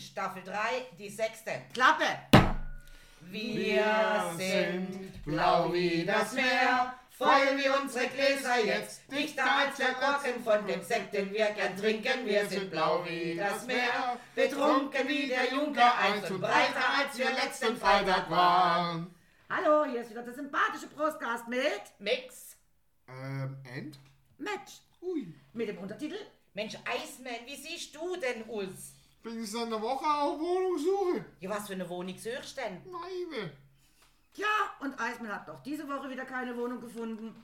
Staffel 3, die sechste. Klappe! Wir sind blau wie das Meer, feuern wir unsere Gläser jetzt, dichter als der Korken von dem Sekt, den wir gern trinken. Wir sind blau wie das Meer, betrunken wie der Junker einst und breiter als wir letzten Freitag waren. Hallo, hier ist wieder der sympathische Prostcast mit Mix. Ähm, and? Match. Ui. Mit dem Untertitel Mensch, Eismann, wie siehst du denn aus? Bin ich seit einer Woche auf Wohnungssuche? Ja, was für eine Wohnung suchst du denn? Meine. Ja, und Eismann hat auch diese Woche wieder keine Wohnung gefunden.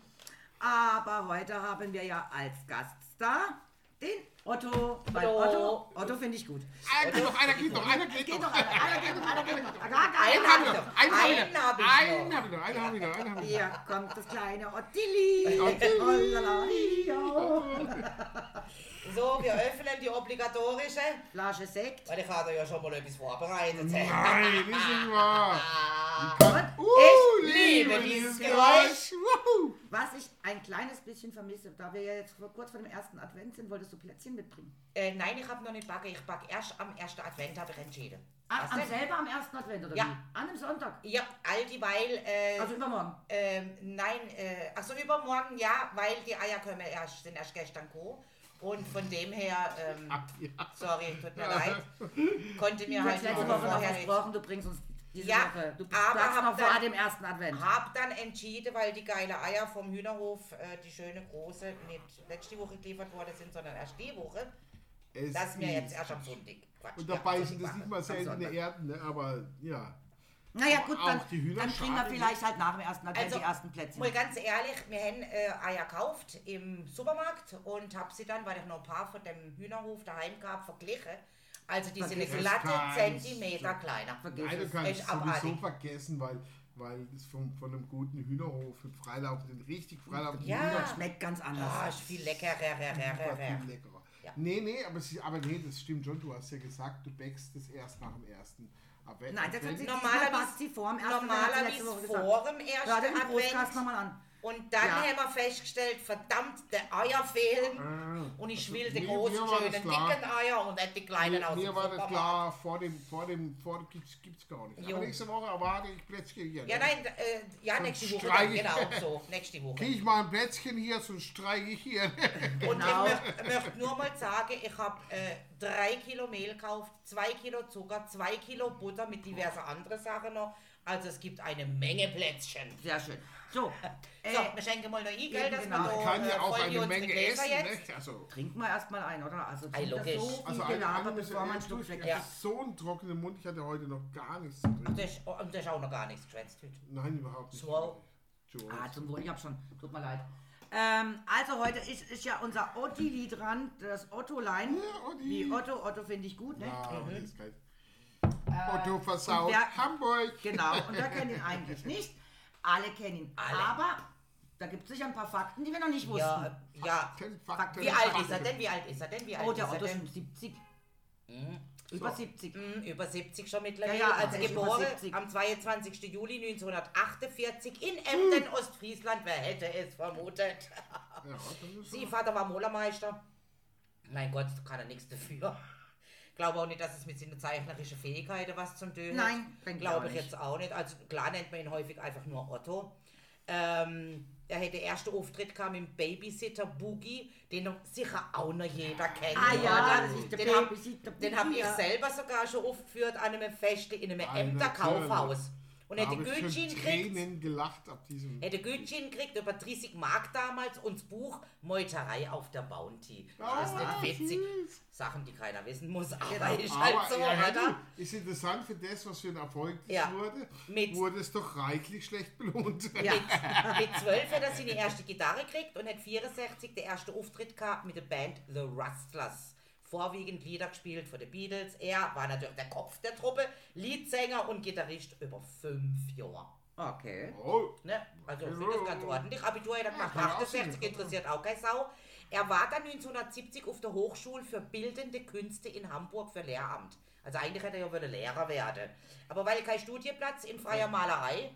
Aber heute haben wir ja als Gaststar den Otto. Weil Hallo. Otto, Otto finde ich gut. Einer geht noch, einer geht noch, einer geht Geht noch. einer, einer geht noch, einer geht noch. Einen gar, hab ich noch. Einen habe ich noch. Einen noch. habe ich noch, einen habe ich noch, einen habe ich noch. Hier kommt das kleine Ottilli. Ottilli. So, wir öffnen die obligatorische. Flasche Sekt. Weil ich habe ja schon mal etwas vorbereitet. Nein, nicht wahr. Ah, Uh, Ich liebe dieses Geräusch. Wuhu. Was ich ein kleines bisschen vermisse, da wir ja jetzt kurz vor dem ersten Advent sind, wolltest du Plätzchen mitbringen. Äh, nein, ich habe noch nicht backen. Ich backe erst am ersten Advent, habe ich entschieden. Was am selber am ersten Advent, oder Ja. wie? An einem Sonntag. Ja, all dieweil, äh, Also übermorgen. ähm, nein, äh, also übermorgen ja, weil die Eier kommen erst, sind erst gestern gekommen. Und von dem her, ähm, Ja. sorry, tut mir leid, konnte mir Du halt hast letzte Woche noch versprochen, du bringst uns diese Ja, Woche. Du aber noch dann- vor dem ersten Advent. Hab dann entschieden, weil die geile Eier vom Hühnerhof, äh, die schöne große, nicht letzte Woche geliefert worden sind, sondern erst die Woche, Es dass mir jetzt erst am Sonntag. Quatsch, Und ja, dabei am sind das nicht mal seltene. Erden, ne? aber ja. Naja gut, dann, dann kriegen wir vielleicht halt nach dem ersten Advent Also, die ersten Plätzchen. Mal ganz ehrlich, wir haben äh, Eier gekauft im Supermarkt und habe sie dann, weil ich noch ein paar von dem Hühnerhof daheim gehabt, verglichen. Also die sind eine glatte. Zentimeter kleiner. Vergiss Nein, du kannst es sowieso abartig. vergessen, weil, weil es vom, von einem guten Hühnerhof, mit freilaufenden, richtig freilaufenden Ja. Hühnern Schmeckt ganz anders. Ah, ist viel leckerer. super viel leckerer. Ja. Nee, nee, aber, sie, aber nee, das stimmt schon. Du hast ja gesagt, du bäckst es erst nach dem ersten. Nein, das hat sie Normalerweise- diesmal passt sie vor dem ersten Advent, hat sie letzte Normalerweise vor dem Hör ersten den Podcast nochmal an. Und dann Ja. haben wir festgestellt, verdammt, der Eier fehlen. Ah, Und ich also will die mir- großen, schönen, dicken. Eier und nicht die kleinen aus Mir, dem mir war das klar, vor dem, vor dem, vor gibt's, gibt's gar nicht. Jo. Aber nächste Woche erwarte ich Plätzchen hier. Ja, ne? nein, äh, ja, Sonst nächste Woche, dann, genau, so, nächste Woche. Krieg ich mal ein Plätzchen hier, sonst streiche ich hier. Und Genau. ich möchte möcht nur mal sagen, ich habe äh, drei Kilo Mehl gekauft, zwei Kilo Zucker, zwei Kilo Butter mit diversen anderen Sachen noch. Also es gibt eine Menge Plätzchen. Sehr schön. So, äh, So, wir schenken mal noch Geld, dass genau. noch, kann äh, ja auch voll die eine Menge Gläser essen, nicht? Also, trinken wir erstmal ein, oder? Also trinkt das logisch. so viel also eine, Gelaber, bevor man Schluck weg Ich Ja. hab so einen trockenen Mund, ich hatte heute noch gar nichts zu trinken. Das ist, und das ist auch noch gar nichts geschwätzt heute. Nein, überhaupt nicht. So. Joel. Ah, zum Wohl, ich hab schon. Tut mir leid. Ähm, also heute ist, ist ja unser Ottili dran, das Ottolein. Ja, Otti. Wie Otto, Otto finde ich gut, ne? Ja, aber Äh, Otto versaut und wer- Hamburg. Genau, und wer kennt ihn eigentlich nicht? Alle kennen ihn. Alle. Aber da gibt es sicher ein paar Fakten, die wir noch nicht wussten. Ja, ja. Kein Fakten. Wie alt ist er denn? Wie alt ist er denn? Wie alt oh, der ist er Otto ist denn? schon 70. Mhm. Über So. 70. Mm, Über 70 schon mittlerweile. Ja, ja, also geboren 70. am 22. Juli 1948 in Emden, Ostfriesland. Wer hätte es vermutet? Ja, Sie Vater war Malermeister. Mein Gott, kann er nichts dafür. Glaube auch nicht, dass es mit seinen zeichnerischen Fähigkeiten was zum tun hat. Nein, glaube ich nicht. jetzt auch nicht. Also klar nennt man ihn häufig einfach nur Otto. Ähm, er hätte erste Auftritt kam im Babysitter Boogie, den doch sicher auch noch jeder kennt. Ah ja, oder? das ist der den hab- Babysitter Den habe ich Boogie, selber sogar schon aufgeführt an einem Fest in einem Ah, Emder natürlich. Kaufhaus. Und Da hätte gekriegt. Tränen gelacht ab diesem. Hätte Gutschein gekriegt über 30 Mark damals und das Buch Meuterei auf der Bounty. Das ist nicht witzig. süß. Sachen, die keiner wissen muss, aber Genau. ist halt Aber so, ja, oder? ist interessant für das, was für ein Erfolg das Ja. wurde, Mit- wurde es doch reichlich schlecht belohnt. Ja. Mit 12 hat er seine erste Gitarre gekriegt und hat 64 der erste Auftritt gehabt mit der Band The Rustlers. Vorwiegend Lieder gespielt von den Beatles. Er war natürlich der Kopf der Truppe, Leadsänger und Gitarrist über fünf Jahre. Okay. Oh, Ne? Also ich finde das ganz ordentlich. Abitur hat er gemacht, auch 68 singen. interessiert auch keine Sau. Er war dann 1970 auf der Hochschule für Bildende Künste in Hamburg für Lehramt. Also eigentlich hätte er ja wollen Lehrer werden. Aber weil kein Studienplatz in freier Malerei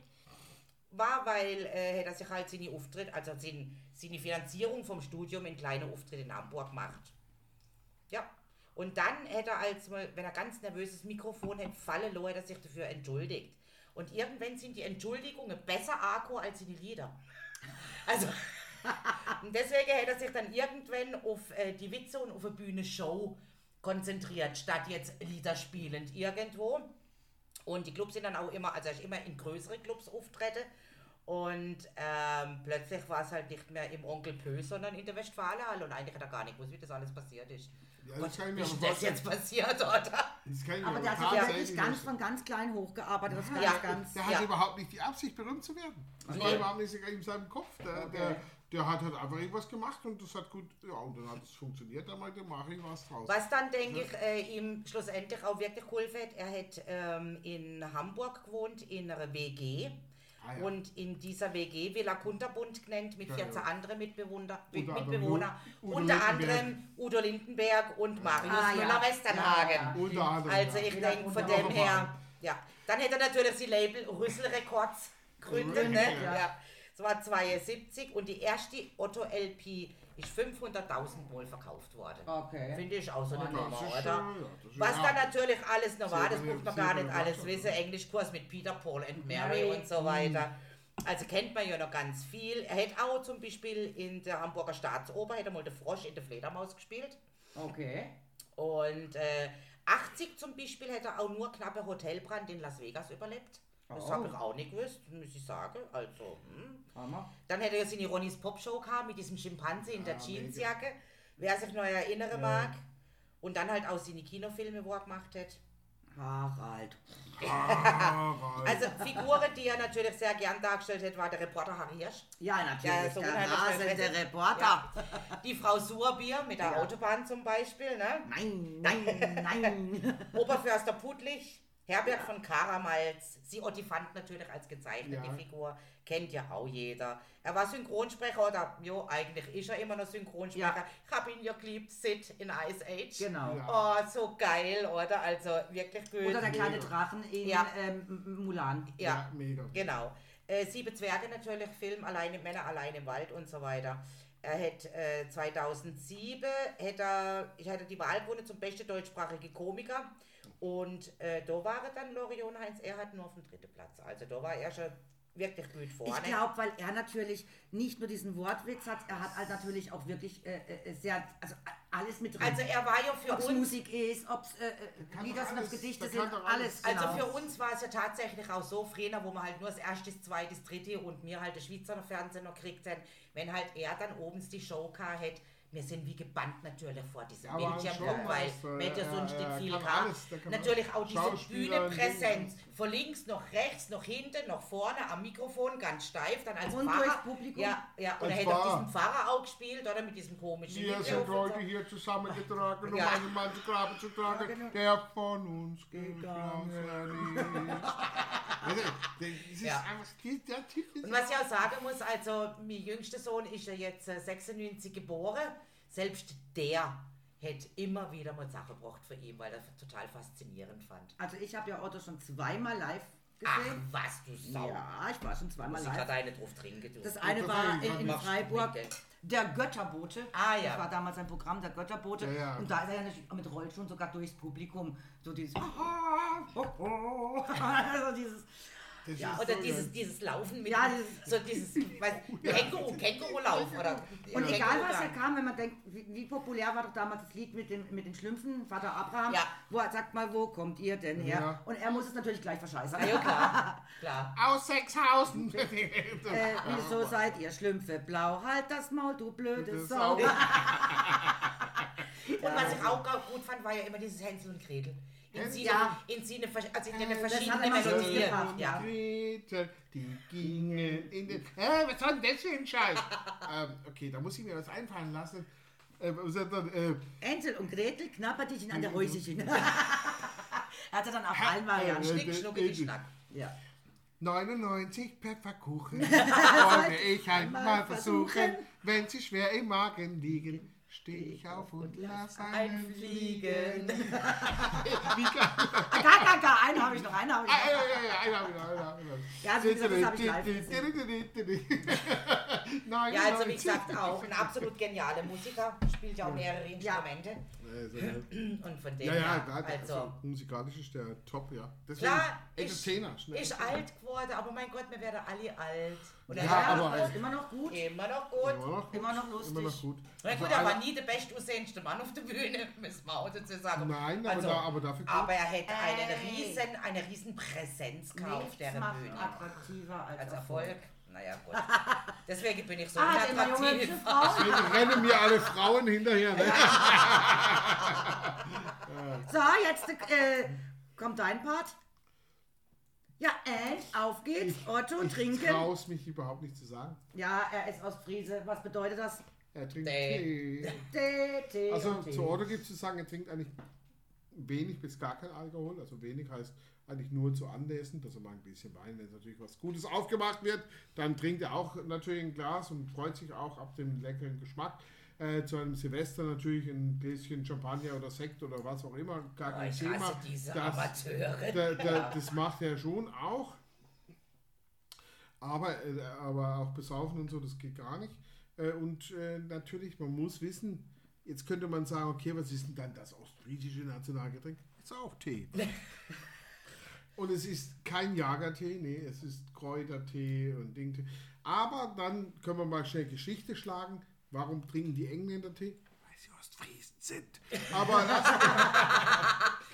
war, weil äh, hätte er sich halt seine Auftritt, also seine, seine Finanzierung vom Studium in kleine Auftritte in Hamburg gemacht. Ja. Und dann hätte er, als wenn er ganz nervöses Mikrofon hätte fallen lassen, hätte er sich dafür entschuldigt. Und irgendwann sind die Entschuldigungen besser Akku als die Lieder. Also, und deswegen hätte er sich dann irgendwann auf äh, die Witze und auf eine Bühne Show konzentriert, statt jetzt Lieder spielend irgendwo. Und die Clubs sind dann auch immer, also ist immer in größere Clubs auftreten. Und ähm, plötzlich war es halt nicht mehr im Onkel Pö, sondern in der Westfalenhalle. Und eigentlich hat er gar nicht gewusst, wie das alles passiert ist. Ja, Gott, das ich wie ist das jetzt passiert, oder? Aber der hat sich ja wirklich ganz von ganz klein hochgearbeitet. Das ganz, Ja. ganz. Der hat Ja. überhaupt nicht die Absicht, berühmt zu werden. Das war Nee. überhaupt nicht sogar in seinem Kopf. Der, Okay. der, der hat halt einfach irgendwas gemacht und das hat gut, ja, und dann hat es funktioniert, dann meinte, mache ich was draus. Was dann, denke ich, äh, ihm schlussendlich auch wirklich geholfen hat, er hat ähm, in Hamburg gewohnt, in einer WG. Ah, ja. Und in dieser WG Villa Kunterbund genannt mit Ja, 14 ja. anderen Mitbewohner, Unter Mitbewohner anderem Udo unter Lindenberg. anderem Udo Lindenberg und Marius Ah. Müller-Westernhagen. Also ich denke von dem her, ja. Dann hätte er natürlich die Label Rüssel Records gegründet, ne? Ja. Ja. Das war 72 und die erste Otto LP ist 500.000 Mal verkauft worden. Okay. Finde ich auch so eine Ja, Nummer, ist, oder? ja, Was ja. dann natürlich alles noch war, das muss man gar nicht alles wissen. Englischkurs mit Peter, Paul and Mary Mary. und so weiter. Also kennt man ja noch ganz viel. Er hätte auch zum Beispiel in der Hamburger Staatsoper, hätte er mal den Frosch in der Fledermaus gespielt. Okay. Und äh, 80 zum Beispiel hätte er auch nur knappe Hotelbrand in Las Vegas überlebt. Das Oh. habe ich auch nicht gewusst, muss ich sagen. Also, hm. Dann hätte er seine Ronnies Popshow gehabt mit diesem Schimpanse in der Ah, Jeansjacke, wer sich noch erinnern mag. Und dann halt auch seine Kinofilme, wo er gemacht hat. Harald. Ah, Also Figuren, die er natürlich sehr gern dargestellt hat, war der Reporter Harry Hirsch. Ja, Ja, natürlich. so der unheimlich rasende. Reporter. Ja. Die Frau Surbier mit der Ja. Autobahn zum Beispiel. Ne? Nein, nein, nein. Oberförster Pudlich, Herbert von Karamalz, sie Ottifant natürlich als gezeichnete Ja. Figur, kennt ja auch jeder. Er war Synchronsprecher oder, jo, eigentlich ist er immer noch Synchronsprecher. Ja. Ich habe ihn ja geliebt, Sid in Ice Age. Genau. Ja. Oh, so geil, oder? Also wirklich gut. Oder der kleine Mega. Drachen in Ja. ähm, Mulan. ja, Ja, mega. Genau. Äh, Sieben Zwerge natürlich, Film Alleine Männer allein im Wald und so weiter. Er hat äh, 2007 hätte er, ich hatte die Wahl gewonnen zum besten deutschsprachigen Komiker und äh, da war er dann Lorion Heinz Erhardt nur auf dem dritten Platz. Also da war er schon wirklich gut vorne. Ich glaube, weil er natürlich nicht nur diesen Wortwitz hat, er hat halt natürlich auch wirklich äh, äh, sehr, also alles mit drin. also er war ja für ob es uns Musik ist, ob es äh, äh, Lieder doch sind, ob Gedichte sind, alles. alles. Also genau. für uns war es ja tatsächlich auch so, früher, wo man halt nur das erste, das zweite, das dritte und mir halt das Schweizer Fernsehen noch kriegt, haben, wenn halt er dann oben die Show hätte, wir sind wie gebannt natürlich vor diesem Ja, Bildschirm, weil hätte ja ja, sonst ja, nicht viel der kann Natürlich auch diese Bühnenpräsenz, von links nach rechts, nach hinten, nach vorne, am Mikrofon, ganz steif, dann als Und Pfarrer. durchs Publikum. Ja, ja, und Als er hätte auch diesen Pfarrer auch gespielt, oder mit diesem komischen Wir sind heute hier zusammengetragen, um Ja. einen Mann zu Grabe zu tragen, genau. der von uns geschlossen ist. Das ist Ja. einfach, der Typ ist Und was ich auch sagen muss, also mein jüngster Sohn ist ja jetzt äh, 96 geboren. Selbst der hätte immer wieder mal Sachen gebracht für ihn, weil er das total faszinierend fand. Also ich habe ja Otto schon zweimal live Ach, gesehen. was du Sau. ja, ich war schon zweimal Muss ich gerade live. eine drauf trinken, du. Das eine war in, in Freiburg. Der Götterbote. Ah, ja. Das war damals ein Programm, der Götterbote. Ja, ja. Und da ist er ja natürlich mit Rollschuhen sogar durchs Publikum. So dieses. also dieses. Ja, oder so dieses, dieses Laufen mit Ja, dieses- so dieses weiß, Känguru, Kängurulauf oder Und Ja. egal was er Känguru- kam, wenn man denkt, wie, wie populär war doch damals das Lied mit, dem, mit den Schlümpfen, Vater Abraham, Ja. wo er sagt mal, wo kommt ihr denn her? Ja. Und er muss es natürlich gleich verscheißern. Ja, ja, klar, klar. Aus Sechshausen. Äh, wieso seid ihr Schlümpfe blau? Halt das Maul, du blöde Sau. Und was ich auch gut fand, war ja immer dieses Hänsel und Gretel. In sie, Ja. in sie eine, vers- also in eine Äh, das verschiedene hat immer so Melodie. gebracht, Ja. Gretel, die gingen in den. Hä, was soll denn das für ein Scheiß? ähm, okay, da muss ich mir was einfallen lassen. Äh, hat dann, äh, Hänsel und Gretel knappert dich an der Häuschen. er hatte dann auch allen Varianten. äh, Schnick, schnucke, schnack. Ja. 99 Pfefferkuchen wollte ich einmal Mal versuchen. versuchen. Wenn sie schwer im Magen liegen, stehe ich auf und lass einen fliegen. Wie geil. Gar, gar, gar. Einen habe ich noch, einen habe ich Ah, noch. ja, ja, ja, einer wieder, einer wieder. Ja, also wie gesagt, das habe ich live gesehen. Nein, Ja, also wie gesagt auch ein absolut genialer Musiker, spielt ja auch mehrere Instrumente Also, und von dem ja, ja, her, klar, also also, musikalisch ist der top, ja. Deswegen klar, ist, Entertainer, schnell. ist alt geworden, aber mein Gott, wir werden alle alt. Oder Ja, ja, aber- aber ist immer noch gut. immer noch gut. Immer noch, gut, Immer noch lustig. Immer noch gut. Na Also gut, er war nie der bestaussehendste Mann auf der Bühne, müssen wir auch dazu sagen. Nein, aber, also, da, aber dafür gut. aber er hätte einen Ey. riesen, eine riesen Präsenz gehabt auf der Bühne. attraktiver als, Als Erfolg. Naja, gut. Deswegen bin ich so Ah, unattraktiv. Frauen. Deswegen rennen mir alle Frauen hinterher. Ne? So, jetzt äh, kommt dein Part. Ja, and auf geht's. Otto, Ich trinken. traue mich überhaupt nicht zu sagen. Ja, er ist aus Friese. Was bedeutet das? Er trinkt. Tee. Tee, Tee Also und Tee. zu Otto gibt es zu sagen, er trinkt eigentlich wenig bis gar kein Alkohol. Also wenig heißt eigentlich nur zu Anlässen, dass er mal ein bisschen Wein, wenn natürlich was Gutes aufgemacht wird, dann trinkt er auch natürlich ein Glas und freut sich auch ab dem leckeren Geschmack. Äh, zu einem Silvester natürlich ein Gläschen Champagner oder Sekt oder was auch immer, gar Oh, kein ich Thema. hasse diese Das- Amateure. Da, da, das macht er schon auch. Aber, äh, aber auch besaufen und so, das geht gar nicht. Äh, und äh, natürlich, man muss wissen, jetzt könnte man sagen, okay, was ist denn dann das ostfriesische Nationalgetränk? Ist auch Tee. und es ist kein Jagertee, nee, es ist Kräutertee und Dingtee. Aber dann können wir mal schnell Geschichte schlagen. Warum trinken die Engländer Tee? Weil sie Ostfriesen sind. Aber das,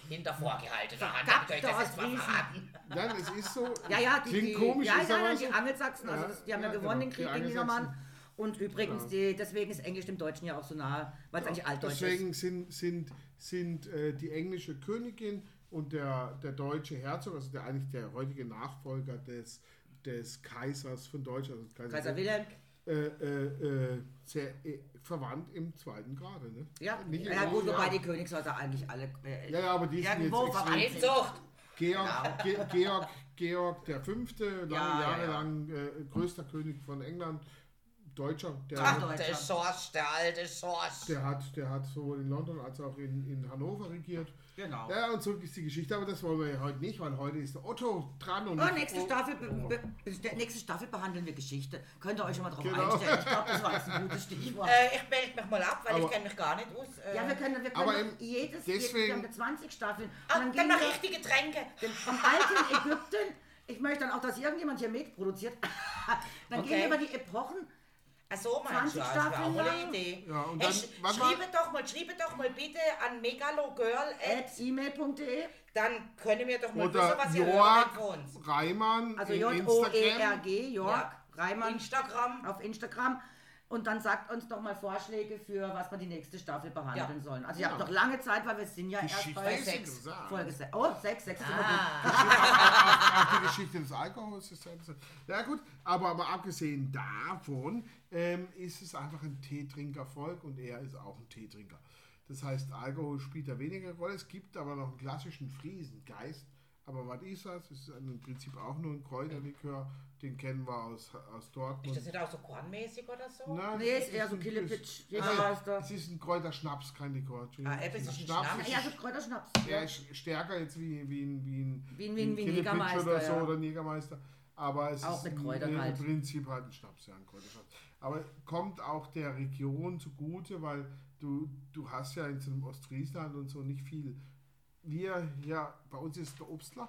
Hinter vorgehaltener Hand. Habt ihr euch das jetzt verraten. nein, es ist so. Ja, ja, die, Klingt die, komisch, ja, ist ja, aber ja, so. die Angelsachsen, also das, die haben ja, ja gewonnen genau, den Krieg die gegen Angelsachsen. Jedermann. Und übrigens, Genau. die, deswegen ist Englisch dem Deutschen ja auch so nah, weil es eigentlich altdeutsch ist. Deswegen sind, sind, sind äh, die englische Königin und der, der deutsche Herzog, also der eigentlich der heutige Nachfolger des, des Kaisers von Deutschland, also Kaiser, Kaiser Wilhelm, äh, äh, äh, sehr äh, verwandt im zweiten Grade. Ne? ja, Nicht ja gut, wobei die Königshäuser eigentlich alle... Äh, Ja, ja, aber die sind jetzt Irgendwo extrem. verwandt. Inzucht. Georg, Ge Georg, Georg der Fünfte, lange Ja, ja, Jahre ja. lang größter König von England, Deutscher, der, Ach, Deutscher. der Schorsch, der alte Schorsch. der, hat, der hat sowohl in London als auch in, in Hannover regiert. Genau. Ja, und so ist die Geschichte, aber das wollen wir ja heute nicht, weil heute ist der Otto dran und Oh, nächste, oh, Staffel, be, be, der nächste Staffel behandeln wir Geschichte. Könnt ihr euch schon mal drauf Genau. einstellen? Ich glaube, das war jetzt ein gutes Stichwort. Äh, ich melde mich mal ab, weil Aber- ich kenne mich gar nicht aus. Äh, ja, wir können, wir aber können im- jedes, deswegen- wir haben 20 Staffeln. Ah, dann dann gehen wir ich die Getränke. vom alten Ägypten. Ich möchte dann auch, dass irgendjemand hier mitproduziert. dann Okay. gehen wir über die Epochen. Ach so, meinst 20 du, das wäre auch mal eine. Idee. Ja, und hey, dann- sch- warte mal. schreibe doch mal, schreibe doch mal bitte an megalogirl, At e-mail.de. dann können wir doch mal wissen, Oder was ihr von uns. Reimann Also in J-O-E-R-G, Jörg Ja. Reimann Instagram. auf Instagram. Und dann sagt uns doch mal Vorschläge für, was wir die nächste Staffel behandeln Ja. sollen. Also ihr habt noch lange Zeit, weil wir sind ja erst Geschichte bei ist sechs. Folge sechs. Oh, sechs, sechs ist immer gut. Ah, Auch die Geschichte des Alkohols ist interessant. Ja gut, aber, aber abgesehen davon ähm, ist es einfach ein Teetrinkervolk und er ist auch ein Teetrinker. Das heißt, Alkohol spielt da weniger Rolle. Es gibt aber noch einen klassischen Friesengeist. Aber was ist das? Es ist im Prinzip auch nur ein Kräuterlikör. Den kennen wir aus, aus ist Dortmund. das nicht auch so kornmäßig oder so? Nein, Nee, es ist eher so ein- Killepitch, es- Jägermeister. Es ist ein Kräuterschnaps, kein Likör. Ah, es ist ein Schnaps. ist Ja, so Kräuterschnaps. er ist stärker jetzt wie, wie, ein- wie ein, Wie ein- wie ein- wie ein Jägermeister, oder so ja. oder ein Jägermeister. Aber es Auch ist mit im- Kräutern im halt. Prinzip halt ein Schnaps, ja, ein Kräuterschnaps. Aber kommt auch der Region zugute, weil du, du hast ja in so einem Ostfriesland und so nicht viel. Wir, ja, bei uns ist der Obstler.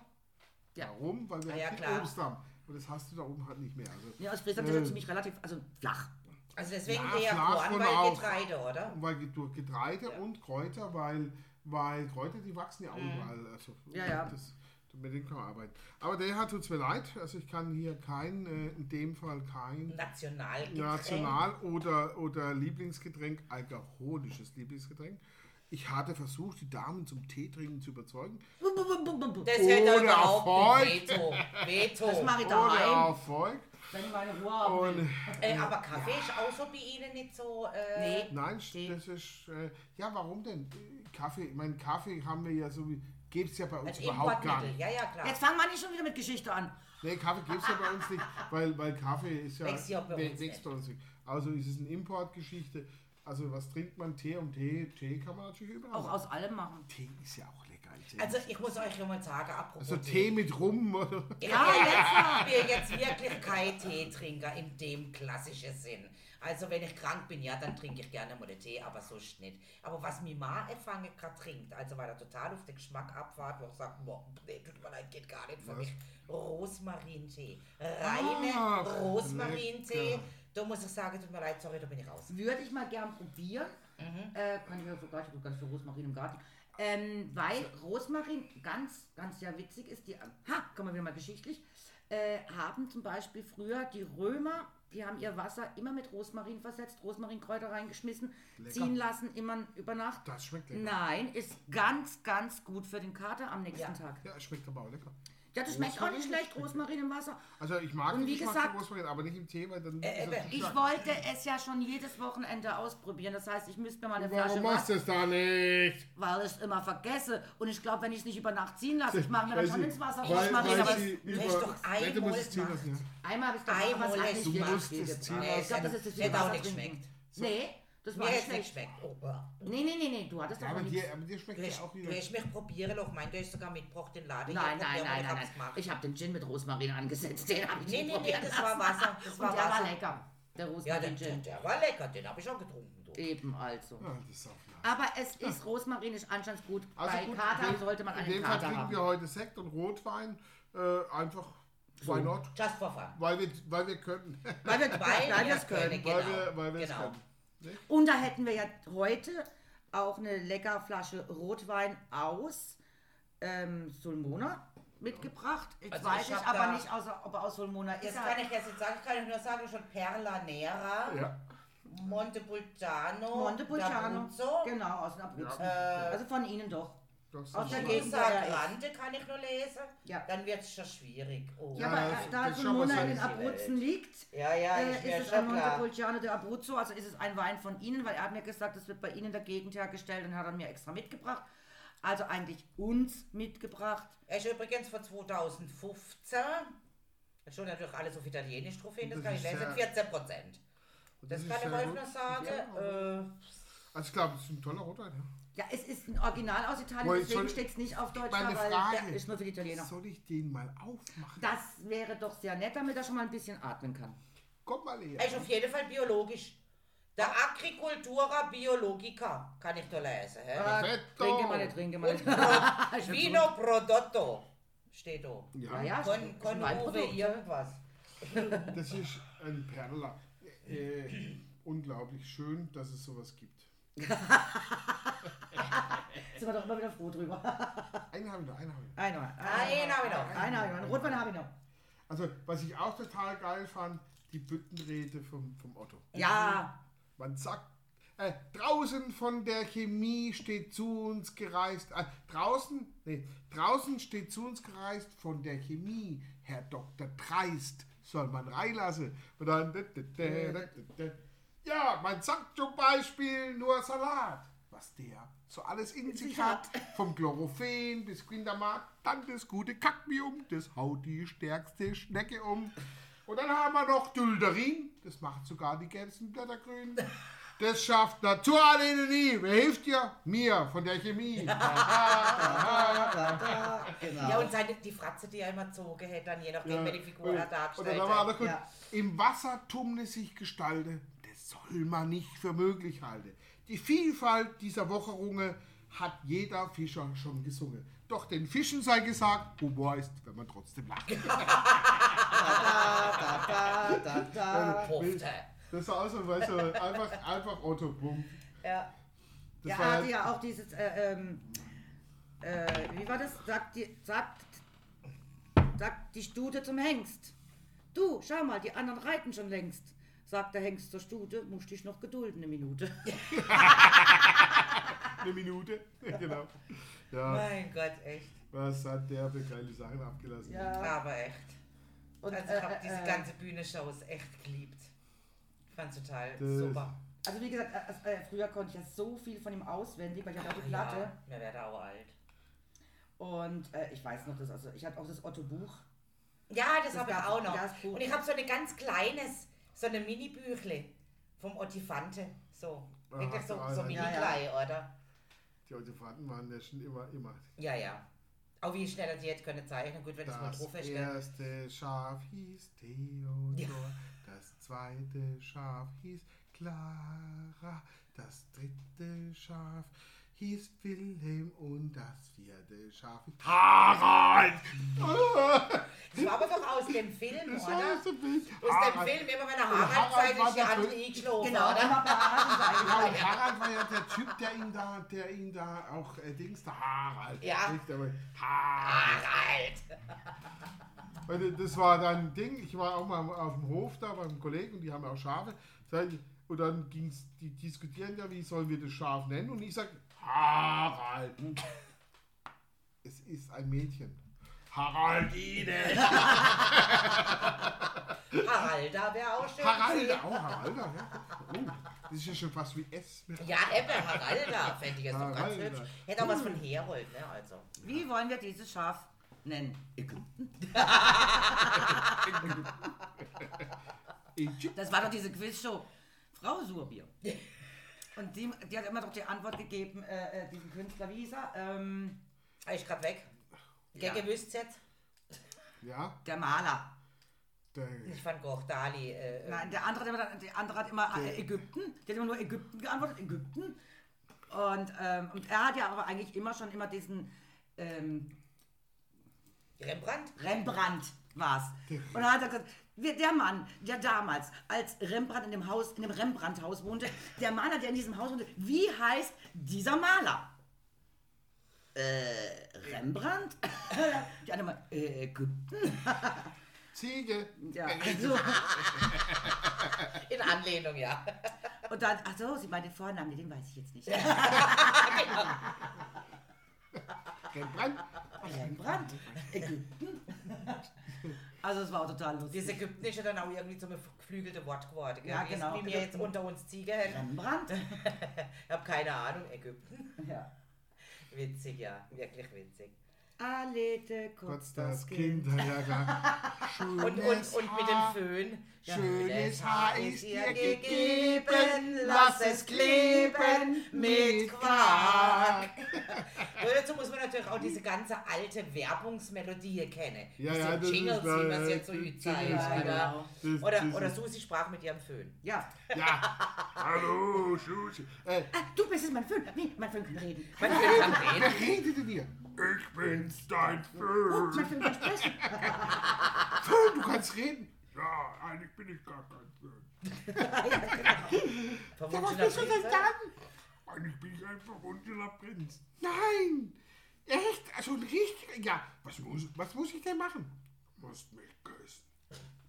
Ja. Warum? Weil wir Ah, ja, viel klar. Obst haben. Und das hast du da oben halt nicht mehr. Also, Ja, aus Friesland ist ja Äh. ziemlich relativ, also flach. Also deswegen Ja, eher flach und weil auch- Getreide, oder? weil durch Getreide Ja. und Kräuter, weil, weil Kräuter, die wachsen ja auch Mhm. überall. Also, Ja, ja. Das, mit denen kann man arbeiten. Aber der hat uns mir leid. Also ich kann hier kein, äh, in dem Fall kein Nationalgetränk. National- oder, oder Lieblingsgetränk, alkoholisches Lieblingsgetränk. Ich hatte versucht, die Damen zum Teetrinken zu überzeugen. Das hätte er überhaupt Erfolg. nicht. Veto. Veto. Das mache ich Ohne daheim, Erfolg. wenn ich meine Ruhe habe. Und, Äh, aber Kaffee ist auch so bei Ihnen nicht so. Äh, Nee. nein, Tee. das ist. Äh, ja, warum denn? Äh, Kaffee, ich meine, Kaffee haben wir ja so. Gibt es ja bei uns Als überhaupt gar nicht. Ja, ja, klar. Jetzt fangen wir nicht schon wieder mit Geschichte an. Nee, Kaffee gibt es ja bei uns nicht, weil, weil Kaffee ist ja, Wächst ja bei uns nicht. Also ist es eine Importgeschichte. Also was trinkt man? Tee und Tee. Tee kann man natürlich überall Auch machen. aus allem machen. Tee ist ja auch lecker. Tee. Also ich muss euch schon mal sagen, apropos also Tee mit Rum. oder? Ich Ja, bin jetzt, bin jetzt wirklich kein Teetrinker in dem klassischen Sinn. Also wenn ich krank bin, ja, dann trinke ich gerne mal einen Tee, aber sonst nicht. Aber was mir mal empfangen gerade trinkt, also weil er total auf den Geschmack abfahrt, wo ich sage, boah, nee, tut mir leid, geht gar nicht für mich. Rosmarintee. Reine Rosmarintee. lecker. Da muss ich sagen, tut mir leid, sorry, da bin ich raus. Würde ich mal gern probieren. Äh, kann ich ja sogar, ich habe ganz viel Rosmarin im Garten. Ähm, weil Rosmarin ganz, ganz ja witzig ist, die, ha, kommen wir wieder mal geschichtlich, äh, haben zum Beispiel früher die Römer, die haben ihr Wasser immer mit Rosmarin versetzt, Rosmarinkräuter reingeschmissen, Lecker. ziehen lassen, immer über Nacht. Das schmeckt lecker. Nein, ist ganz, ganz gut für den Kater am nächsten Ja. Tag. Ja, schmeckt aber auch lecker. Ja, das schmeckt auch nicht schlecht, Rosmarin im Wasser. Also ich mag Und wie gesagt- Rosmarin, aber nicht im Tee, weil dann Äh, ist äh, Ich stark. wollte es ja schon jedes Wochenende ausprobieren. Das heißt, ich müsste mir mal eine Flasche Warum machst du es da nicht? weil ich es immer vergesse. Und ich glaube, wenn ich es nicht über Nacht ziehen lasse, ich mache mir dann schon ins Wasser weil, Rosmarin. weil Aber über... doch einmal einmal habe ich es gemacht, Einmal ist nicht lassen. Ich glaube, das ist das Wasser nicht geschmeckt. Nee, das war hat nicht schlecht. geschmeckt. Oh, boah. Nee, nee, nee, nee, du hattest Ja, doch aber noch dir, nichts. aber dir schmeckt ja auch wieder... hast mich probieren lassen. Mein, du hast sogar mitgebracht den Laden. Nein, nein, und nein, ich nein, nein. gemacht. Ich habe den Gin mit Rosmarin angesetzt. Den habe ich Nee, nicht nee, nee, probieren das war. Wasser. Das Und war der war Wasser. lecker. Der Ja, der, Gin. der war lecker. Den habe ich auch getrunken. Du. Eben also. Ja, das ist auch. Aber es ist Rosmarin ist anscheinend gut. Also Bei gut, Kater in dem- sollte man In einen dem Fall Kater trinken haben. wir heute Sekt und Rotwein. Äh, einfach, why not? Just for fun. Weil wir, weil wir können. Weil wir Weil weil wir es können. Genau, weil wir, weil wir es genau. Können. Und da hätten wir ja heute auch eine lecker Flasche Rotwein aus ähm, Sulmona mitgebracht. Jetzt Also weiß ich ich aber nicht, außer, ob er aus Sulmona Das ist. kann ich jetzt nicht sagen. Ich kann nur sagen, schon Perla Nera, Ja. Montepulciano, Montepulciano. Genau, aus dem Abruzzo. äh, also von Ihnen doch. Das Aus ist der schon- er. Grande kann ich nur lesen. Ja. Dann wird es schon schwierig. Oh. Ja, Ja, aber das- äh, da das Sulmona in den. Abruzzen liegt, ja, ja, äh, ist es schon ein. Montepulciano de Abruzzo, also ist es ein Wein von Ihnen, weil er hat mir gesagt, das wird bei Ihnen in der Gegend hergestellt und hat er mir extra mitgebracht. Also eigentlich uns mitgebracht. Er ist übrigens von 2015. Da steht natürlich alles auf Italienisch drauf hin, das, Das kann ich lesen. ja- 14 Prozent. Das, ist kann ich euch nur sagen. Ja. Äh, Also ich glaube, das ist ein toller Rotwein. Ja. Ja, es ist ein Original aus Italien, Wohl, deswegen steht es nicht auf Deutsch, Meine da, weil Frage. der ist nur für die Italiener. Soll ich den mal aufmachen? Das wäre doch sehr nett, damit er schon mal ein bisschen atmen kann. Komm mal her. er ist auf jeden Fall biologisch. Der Agricultura Biologica kann ich da lesen. Hä? Perfetto. Trinke mal, trinke mal. Pro, Vino Prodotto steht da. Ja, ja, con ein Uwe irgendwas. Das ist ein Perler. Äh, unglaublich schön, dass es sowas gibt. Sind wir doch immer wieder froh drüber. Einen habe ich noch, einen habe ich noch. Einer. Einen habe ich noch. Einer habe ich noch. Einen Rotwein habe ich noch. Also, was ich auch total geil fand, die Büttenrede vom, vom Otto. Ja. Man sagt, äh, draußen von der Chemie steht zu uns gereist, äh, draußen, nee, draußen steht zu uns gereist von der Chemie, Herr Dr. Dreist, soll man reinlassen. Und dann, ja, man sagt zum Beispiel nur Salat, was der so alles in sich sich hat, vom Chlorofen bis Quindamat, dann das gute Cadmium, das haut die stärkste Schnecke um. Und dann haben wir noch Dülderin, das macht sogar die gelben Blätter grün. Das schafft Naturallelie. Wer hilft dir? Mir, von der Chemie. Genau. Ja, und seine, die Fratze, die er immer gezogen hat, dann je nachdem, wer die Figur da noch gut. Ja. Im Wasser tumne sich Gestalte, soll man nicht für möglich halten. Die Vielfalt dieser Wocherunge hat jeder Fischer schon gesungen. Doch den Fischen sei gesagt, Humor ist, wenn man trotzdem lacht. Da, da, da. Das war auch so, weißt du, einfach, einfach Otto, Punkt. Ja. Das Ja, er hatte ja auch dieses, äh, ähm, äh, wie war das? Sagt die, sagt, sagt die Stute zum Hengst. Du, schau mal, die anderen reiten schon längst. Sagt der Hengst zur Stute, musst dich noch gedulden eine Minute. eine Minute. genau. Ja, Mein Gott, echt. was hat der für geile Sachen abgelassen? Ja. Aber echt. Und, Also ich habe äh, diese äh, ganze Bühnenshows echt geliebt. Ich fand's total Das- super. Also wie gesagt, äh, äh, früher konnte ich ja so viel von ihm auswendig, weil ich hatte auch die ja, Platte. mir werde auch alt. Und äh, ich weiß noch, das, also ich hatte auch das Otto-Buch. Ja, das, Das habe ich auch noch. ja, das Buch. Und ich habe so ein ganz kleines, so eine Mini-Büchle vom Ottifante. So. Wirklich so, so ja, mini ja. klein, oder? Die Elefanten waren ja schon immer, immer. Ja, ja. Auch wie schnell die jetzt können zeichnen. Gut, wenn das, mal Das drauf ist. gell? erste Schaf hieß Theodor, Ja. das zweite Schaf hieß Clara, das dritte Schaf hieß Wilhelm und das vierte Schaf Harald. Das war aber doch aus dem Film, Das oder? aus dem Film. Aus dem Film, immer wenn er Harald Harald zeigt, ist die der andere eingeschlafen, Genau, oder? Harald Ja, und Harald war ja der Typ, der ihn da, der ihn da auch, äh, Dings, der Harald. Ja. Nicht, aber Harald. Harald! Das war dann ein Ding, ich war auch mal auf dem Hof da beim Kollegen und die haben auch Schafe. Und dann ging's, die diskutieren ja, wie sollen wir das Schaf nennen? Und ich sage, Harald. Es ist ein Mädchen. Haraldine. Haralda wäre auch schön. Haralda, auch Haralda, ja. Oh, das ist ja schon fast wie S. mit- Ja, eben, Haralda fände ich jetzt doch ganz Haralda. hübsch. Hätte auch was von Herold, ne? Also. Wie wollen wir dieses Schaf nennen? Ägypten. Egypt. Das war doch diese Quizshow. Frau Surbier. Und die, die hat immer doch die Antwort gegeben, äh, äh, diesen Künstler, wie hieß er? Ähm, ich grad weg. Ja. Gegen gewusst jetzt? Ja, der Maler. der, Ich fand Goch Dali. Äh, Nein, der andere, hat immer- der andere hat immer äh, Ägypten. Der hat immer nur Ägypten geantwortet. Ägypten. Und, ähm, und er hat ja aber eigentlich immer schon immer diesen ähm, Rembrandt? Rembrandt war's. Und dann hat er gesagt, der Mann, der damals als Rembrandt in dem Haus, in dem Rembrandt-Haus wohnte, der Maler, der in diesem Haus wohnte, wie heißt dieser Maler? Äh, Rembrandt? Die andere mal, äh, Ägypten? Ziege. Ja, also, In Anlehnung, ja. und dann, ach so, sie meint den Vornamen, den weiß ich jetzt nicht. Rembrandt. Rembrandt? Ägypten? Also es war auch total lustig. Das Ägypten ist ja dann auch irgendwie zum geflügelte Wort geworden. Gell? Ja, genau. Wie wir jetzt unter uns Ziege. Rembrandt? Ich habe keine Ahnung. Ägypten. Ja. Witzig, ja. Wirklich witzig. Alete Gott, kurz das Kind. Ja, klar. Und, und, und mit dem Föhn. Schönes Haar ist dir gegeben, lass es kleben mit Quark. Und dazu muss man natürlich auch diese ganze alte Werbungsmelodie kennen. Ja, diese ja, das Jingles, wie man es jetzt so die zeigt. Oder, genau. Oder, oder Susi sprach mit ihrem Föhn. Ja. Ja. Hallo, Susi. Äh, Ah, du bist es, mein Föhn. Nee, mein Föhn kann reden. Will dann wer reden. redet denn hier? Ich bin's, dein Oh, Föhn. mein Föhn. Föhn, du kannst reden. Ja, eigentlich bin ich gar kein Föhn. Verwunschener Was willst du denn sagen? Eigentlich bin ich ein verwunschener Prinz. Nein! Echt? Also ein richtiger. Ja, was muss, was muss ich denn machen? Du musst mich küssen.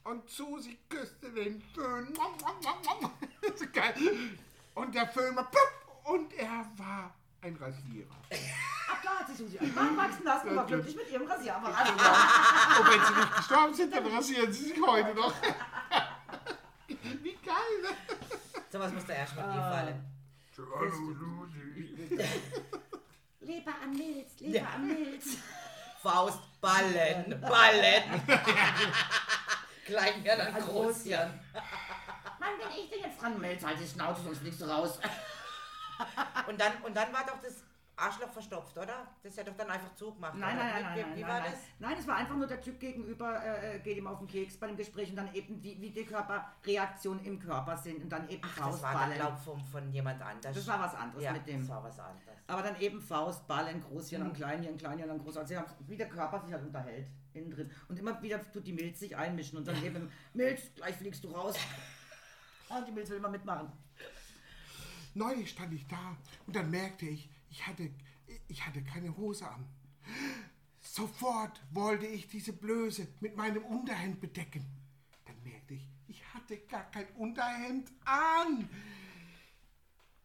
Und Susi küsste den Föhn. so geil. Und der Föhn war plupp, und er war ein Rasierer. Ach klar, hat sich Susi ein Bart wachsen lassen und war glücklich mit ihrem Rasierapparat. Und wenn sie nicht gestorben sind, dann rasieren sie sich heute noch. Wie geil, ne? So was muss da erstmal Ah. gefallen. Hallo Susi. Leber am Milz, Leber Ja. am Milz. Faust, Ballen, Ballen. Kleinhirn an Großhirn. Mann, bin ich denn jetzt dran? Milz, halt die Schnauze, sonst fliegst du raus. Und dann, und dann war doch das Arschloch verstopft, oder? Das ist ja doch dann einfach zugemacht. Nein, nein, nein, nein, Wie, nein, wie nein, war nein. das? Nein, es war einfach nur der Typ gegenüber, äh, äh, geht ihm auf den Keks bei dem Gespräch und dann eben, wie, wie die Körperreaktionen im Körper sind und dann eben Ach, das war dann, Faustballen. von, von jemand anders. Das war was anderes ja, mit dem. das war was anderes. Aber dann eben Faust, Ballen, Großhirn Mhm. und Kleinhirn, Kleinhirn und Großhirn. Also haben- wie der Körper sich halt unterhält, innen drin. Und immer wieder tut die Milz sich einmischen und dann eben, Milz, gleich fliegst du raus. Und die Milz will immer mitmachen. Neulich stand ich da und dann merkte ich, ich hatte, ich hatte keine Hose an. Sofort wollte ich diese Blöße mit meinem Unterhemd bedecken. Dann merkte ich, ich hatte gar kein Unterhemd an.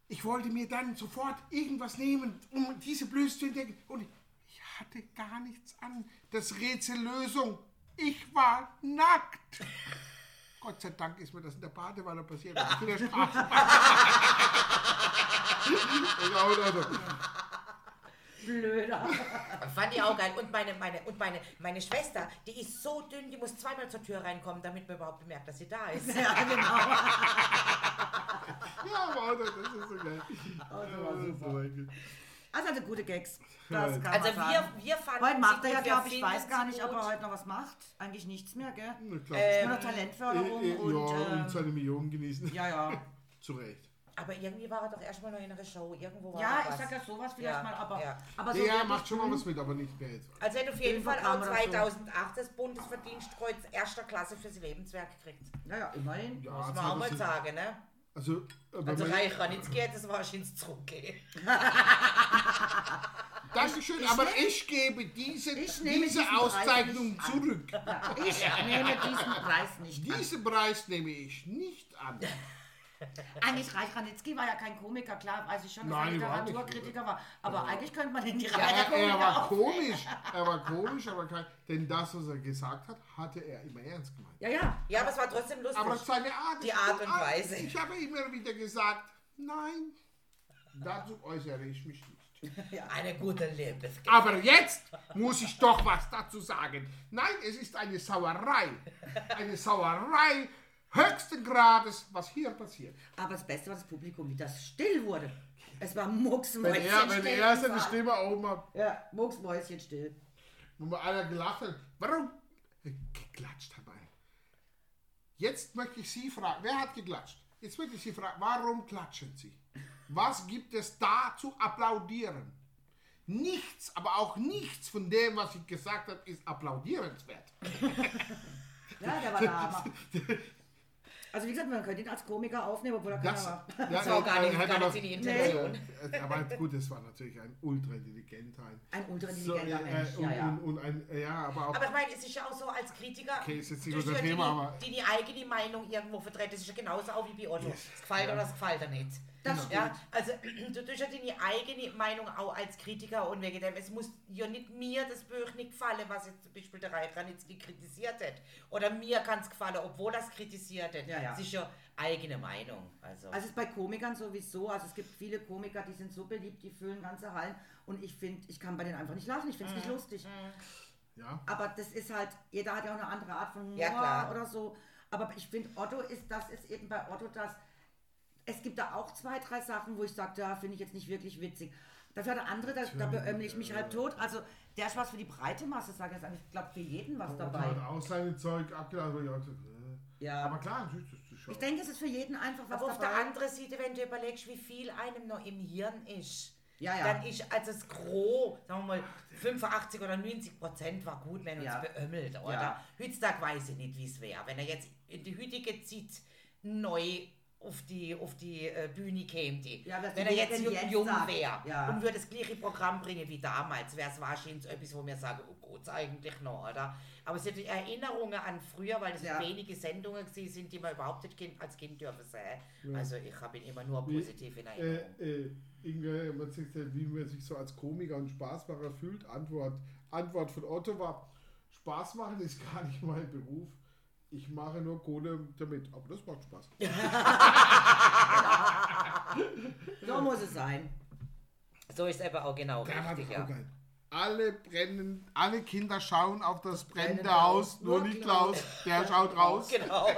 Ich wollte mir dann sofort irgendwas nehmen, um diese Blöße zu entdecken. Und ich hatte gar nichts an. Das Rätsel Lösung. Ich war nackt. Gott sei Dank ist mir das in der Badewanne passiert. Ich bin der Straße. Also. Blöder. Fand ich auch geil. Und meine, meine, und meine, meine Schwester, die ist so dünn, die muss zweimal zur Tür reinkommen, damit man überhaupt bemerkt, dass sie da ist. Ja, genau. Ja, aber das ist so geil. Auto war Ja, super. Also hatte gute Gags. Das kann Also man wir, sagen. wir fanden Heute macht sie er ja, gut, wir glaube ich, finden weiß gar nicht, gut. ob er heute noch was macht. Eigentlich nichts mehr, gell? Na klar. Ähm, Nur noch Talentförderung Äh, äh, und. ja, und ähm, seine Millionen genießen. ja, ja. Zu Recht. Aber irgendwie war er doch erstmal noch in einer Show. Irgendwo war Ja, er ich was. sag ja sowas vielleicht Ja, mal, aber. ja. aber so Ja, wirklich macht schon mal was mit, aber nicht mehr jetzt. Also er hat auf jeden Fall auch Filmprogramm oder so. 2008 das Bundesverdienstkreuz erster Klasse fürs Lebenswerk gekriegt. Ja, ja, immerhin. Ja, Muss man auch mal 2000 sagen, ne? Also, äh, wenn Also man- Reich Ranitzky hätte es wahrscheinlich zurückgehen. Dankeschön, aber ich gebe diese, Ich nehme diese diesen Preis Auszeichnung zurück. Ja, ich nehme diesen Preis nicht an. Diesen Preis nehme ich nicht an. Eigentlich Reich Ranitzky war ja kein Komiker, klar, weiß ich schon, dass Nein, er. Literaturkritiker war. Aber eigentlich könnte man den die Ja, Reihe er, er war auch. komisch, er war komisch, aber kein, denn das, was er gesagt hat, hatte er immer ernst gemeint. Ja, ja. Ja, aber es war trotzdem lustig. Aber seine Art Die Art und. Weise. Ich habe immer wieder gesagt, nein, dazu äußere ich mich nicht. Eine gute Lebensgeschichte. Aber jetzt muss ich doch was dazu sagen. Nein, es ist eine Sauerei. Eine Sauerei höchsten Grades, was hier passiert. Aber das Beste war das Publikum, wie das still wurde. Es war Wenn mucksmäuschen er, wenn still. er seine. Stimme oben hat, Ja, mucksmäuschen still. wo mal einer gelacht hat, warum? Geklatscht hat einer. Jetzt möchte ich Sie fragen, wer hat geklatscht? Jetzt möchte ich Sie fragen, warum klatschen Sie? Was gibt es da zu applaudieren? Nichts, aber auch nichts von dem, was ich gesagt habe, ist applaudierenswert. Ja, der war der Hammer. Also wie gesagt, man könnte ihn als Komiker aufnehmen, obwohl er keiner Das, war. ja, Das war auch gar nicht, gar er nicht noch- die Intention. Äh, Aber gut, es war natürlich ein ultraintelligenter. Ein, so, ultraintelligenter äh, Mensch, und, ja, ja. Und, und ein, äh, ja, aber auch. Aber ich meine, es ist ja auch so als Kritiker, Okay, ist jetzt nicht unser ja die, Thema, aber- die die eigene Meinung irgendwo vertreten. Das ist ja genauso auch wie bei Otto. Yes. Es gefällt oder es gefällt dir nicht. Das ja, also du tust ja deine eigene Meinung auch als Kritiker und wegen dem, es muss ja nicht mir das Buch nicht gefallen, was jetzt zum Beispiel der Reich Ranitzky kritisiert hat. Oder mir kann es gefallen, obwohl er es kritisiert hat. Ja, ja. Es ist ja eigene Meinung. Also, Also es ist bei Komikern sowieso, also es gibt viele Komiker, die sind so beliebt, die füllen ganze Hallen und ich finde, ich kann bei denen einfach nicht lachen, ich finde es nicht lustig. ja, Aber das ist halt, jeder hat ja auch eine andere Art von Humor Ja, klar. oder so. Aber ich finde, Otto ist, das ist eben bei Otto das, es gibt da auch zwei, drei Sachen, wo ich sage, da finde ich jetzt nicht wirklich witzig. Dafür hat er andere, da, da beömmel ich mich halb tot. Also der ist was für die breite Masse, sage ich jetzt eigentlich. Ich glaube, für jeden was dabei. hat auch sein Zeug abgeladen, ich auch gesagt, äh. Ja. Aber klar, das ist schon. Ich denke, es ist für jeden einfach was aber auf der dabei. anderen Seite, wenn du überlegst, wie viel einem noch im Hirn ist, Ja, ja. dann ist also das Gros, sagen wir mal, 85 oder 90 Prozent war gut, wenn uns Ja. beömmelt, oder? Ja. Heutzutage weiß ich nicht, wie es wäre. Wenn er jetzt in die heutige Zeit neu auf die, auf die äh, Bühne käme, die. Ja, wenn er jetzt jung, jung wäre ja. und würde das gleiche Programm bringen wie damals, wäre es wahrscheinlich so etwas, wo wir sagen, oh Gott, eigentlich noch, oder? Aber es sind Erinnerungen an früher, weil es Ja. wenige Sendungen gewesen sind, die man überhaupt nicht kind, als Kind dürfen sehen. Also ich habe ihn immer nur Wie, positiv in Erinnerung. Äh, äh, irgendwer, man sagt, ja, wie man sich so als Komiker und Spaßmacher fühlt. Antwort, Antwort von Otto war, Spaß machen ist gar nicht mein Beruf. Ich mache nur Kohle damit. Aber das macht Spaß. So muss es sein. So ist es aber auch genau Der richtig, ja. geil. Alle brennen, alle Kinder schauen auf das brennende brennende Haus, nur nur nicht Klaus. Der schaut raus. Genau.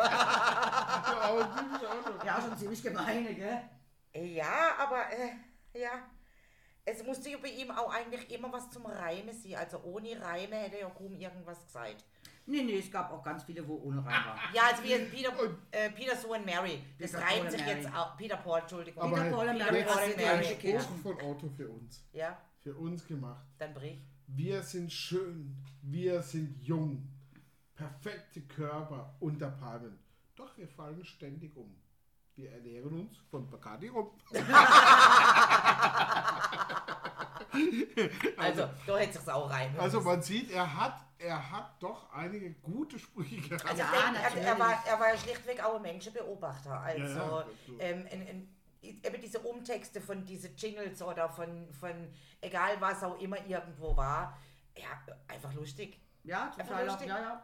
Ja, schon ziemlich gemeine, gell? Ja, aber äh, ja. Es musste bei ihm auch eigentlich immer was zum Reimen sein. Also ohne Reime hätte er ja kaum irgendwas gesagt. Nee, nee, es gab auch ganz viele, wo ohne rein war. Ja, also wie Peter, äh, Peter Sue and Mary. Das Peter, reimt Paul sich and jetzt Mary. auch. Peter Paul, Entschuldigung. Aber Peter, Paul und Mary jetzt passiert ja ein nicht. Spruch von Otto für uns. Ja, Für uns gemacht. dann brich. Wir sind schön, wir sind jung, perfekte Körper unter Palmen. Doch wir fallen ständig um. Wir ernähren uns von Bacardi rum. Also, da hätte sich's auch reimen Also man sieht, er hat, er hat doch einige gute Sprüche gehabt. Also Ja, er, er, war, er war ja schlichtweg auch ein Menschenbeobachter. Also Ja, ja. ähm, ein, ein, eben diese Umtexte von diesen Jingles oder von, von egal was auch immer irgendwo war, ja, einfach lustig. Ja, Einfach total. lustig. Ja, ja.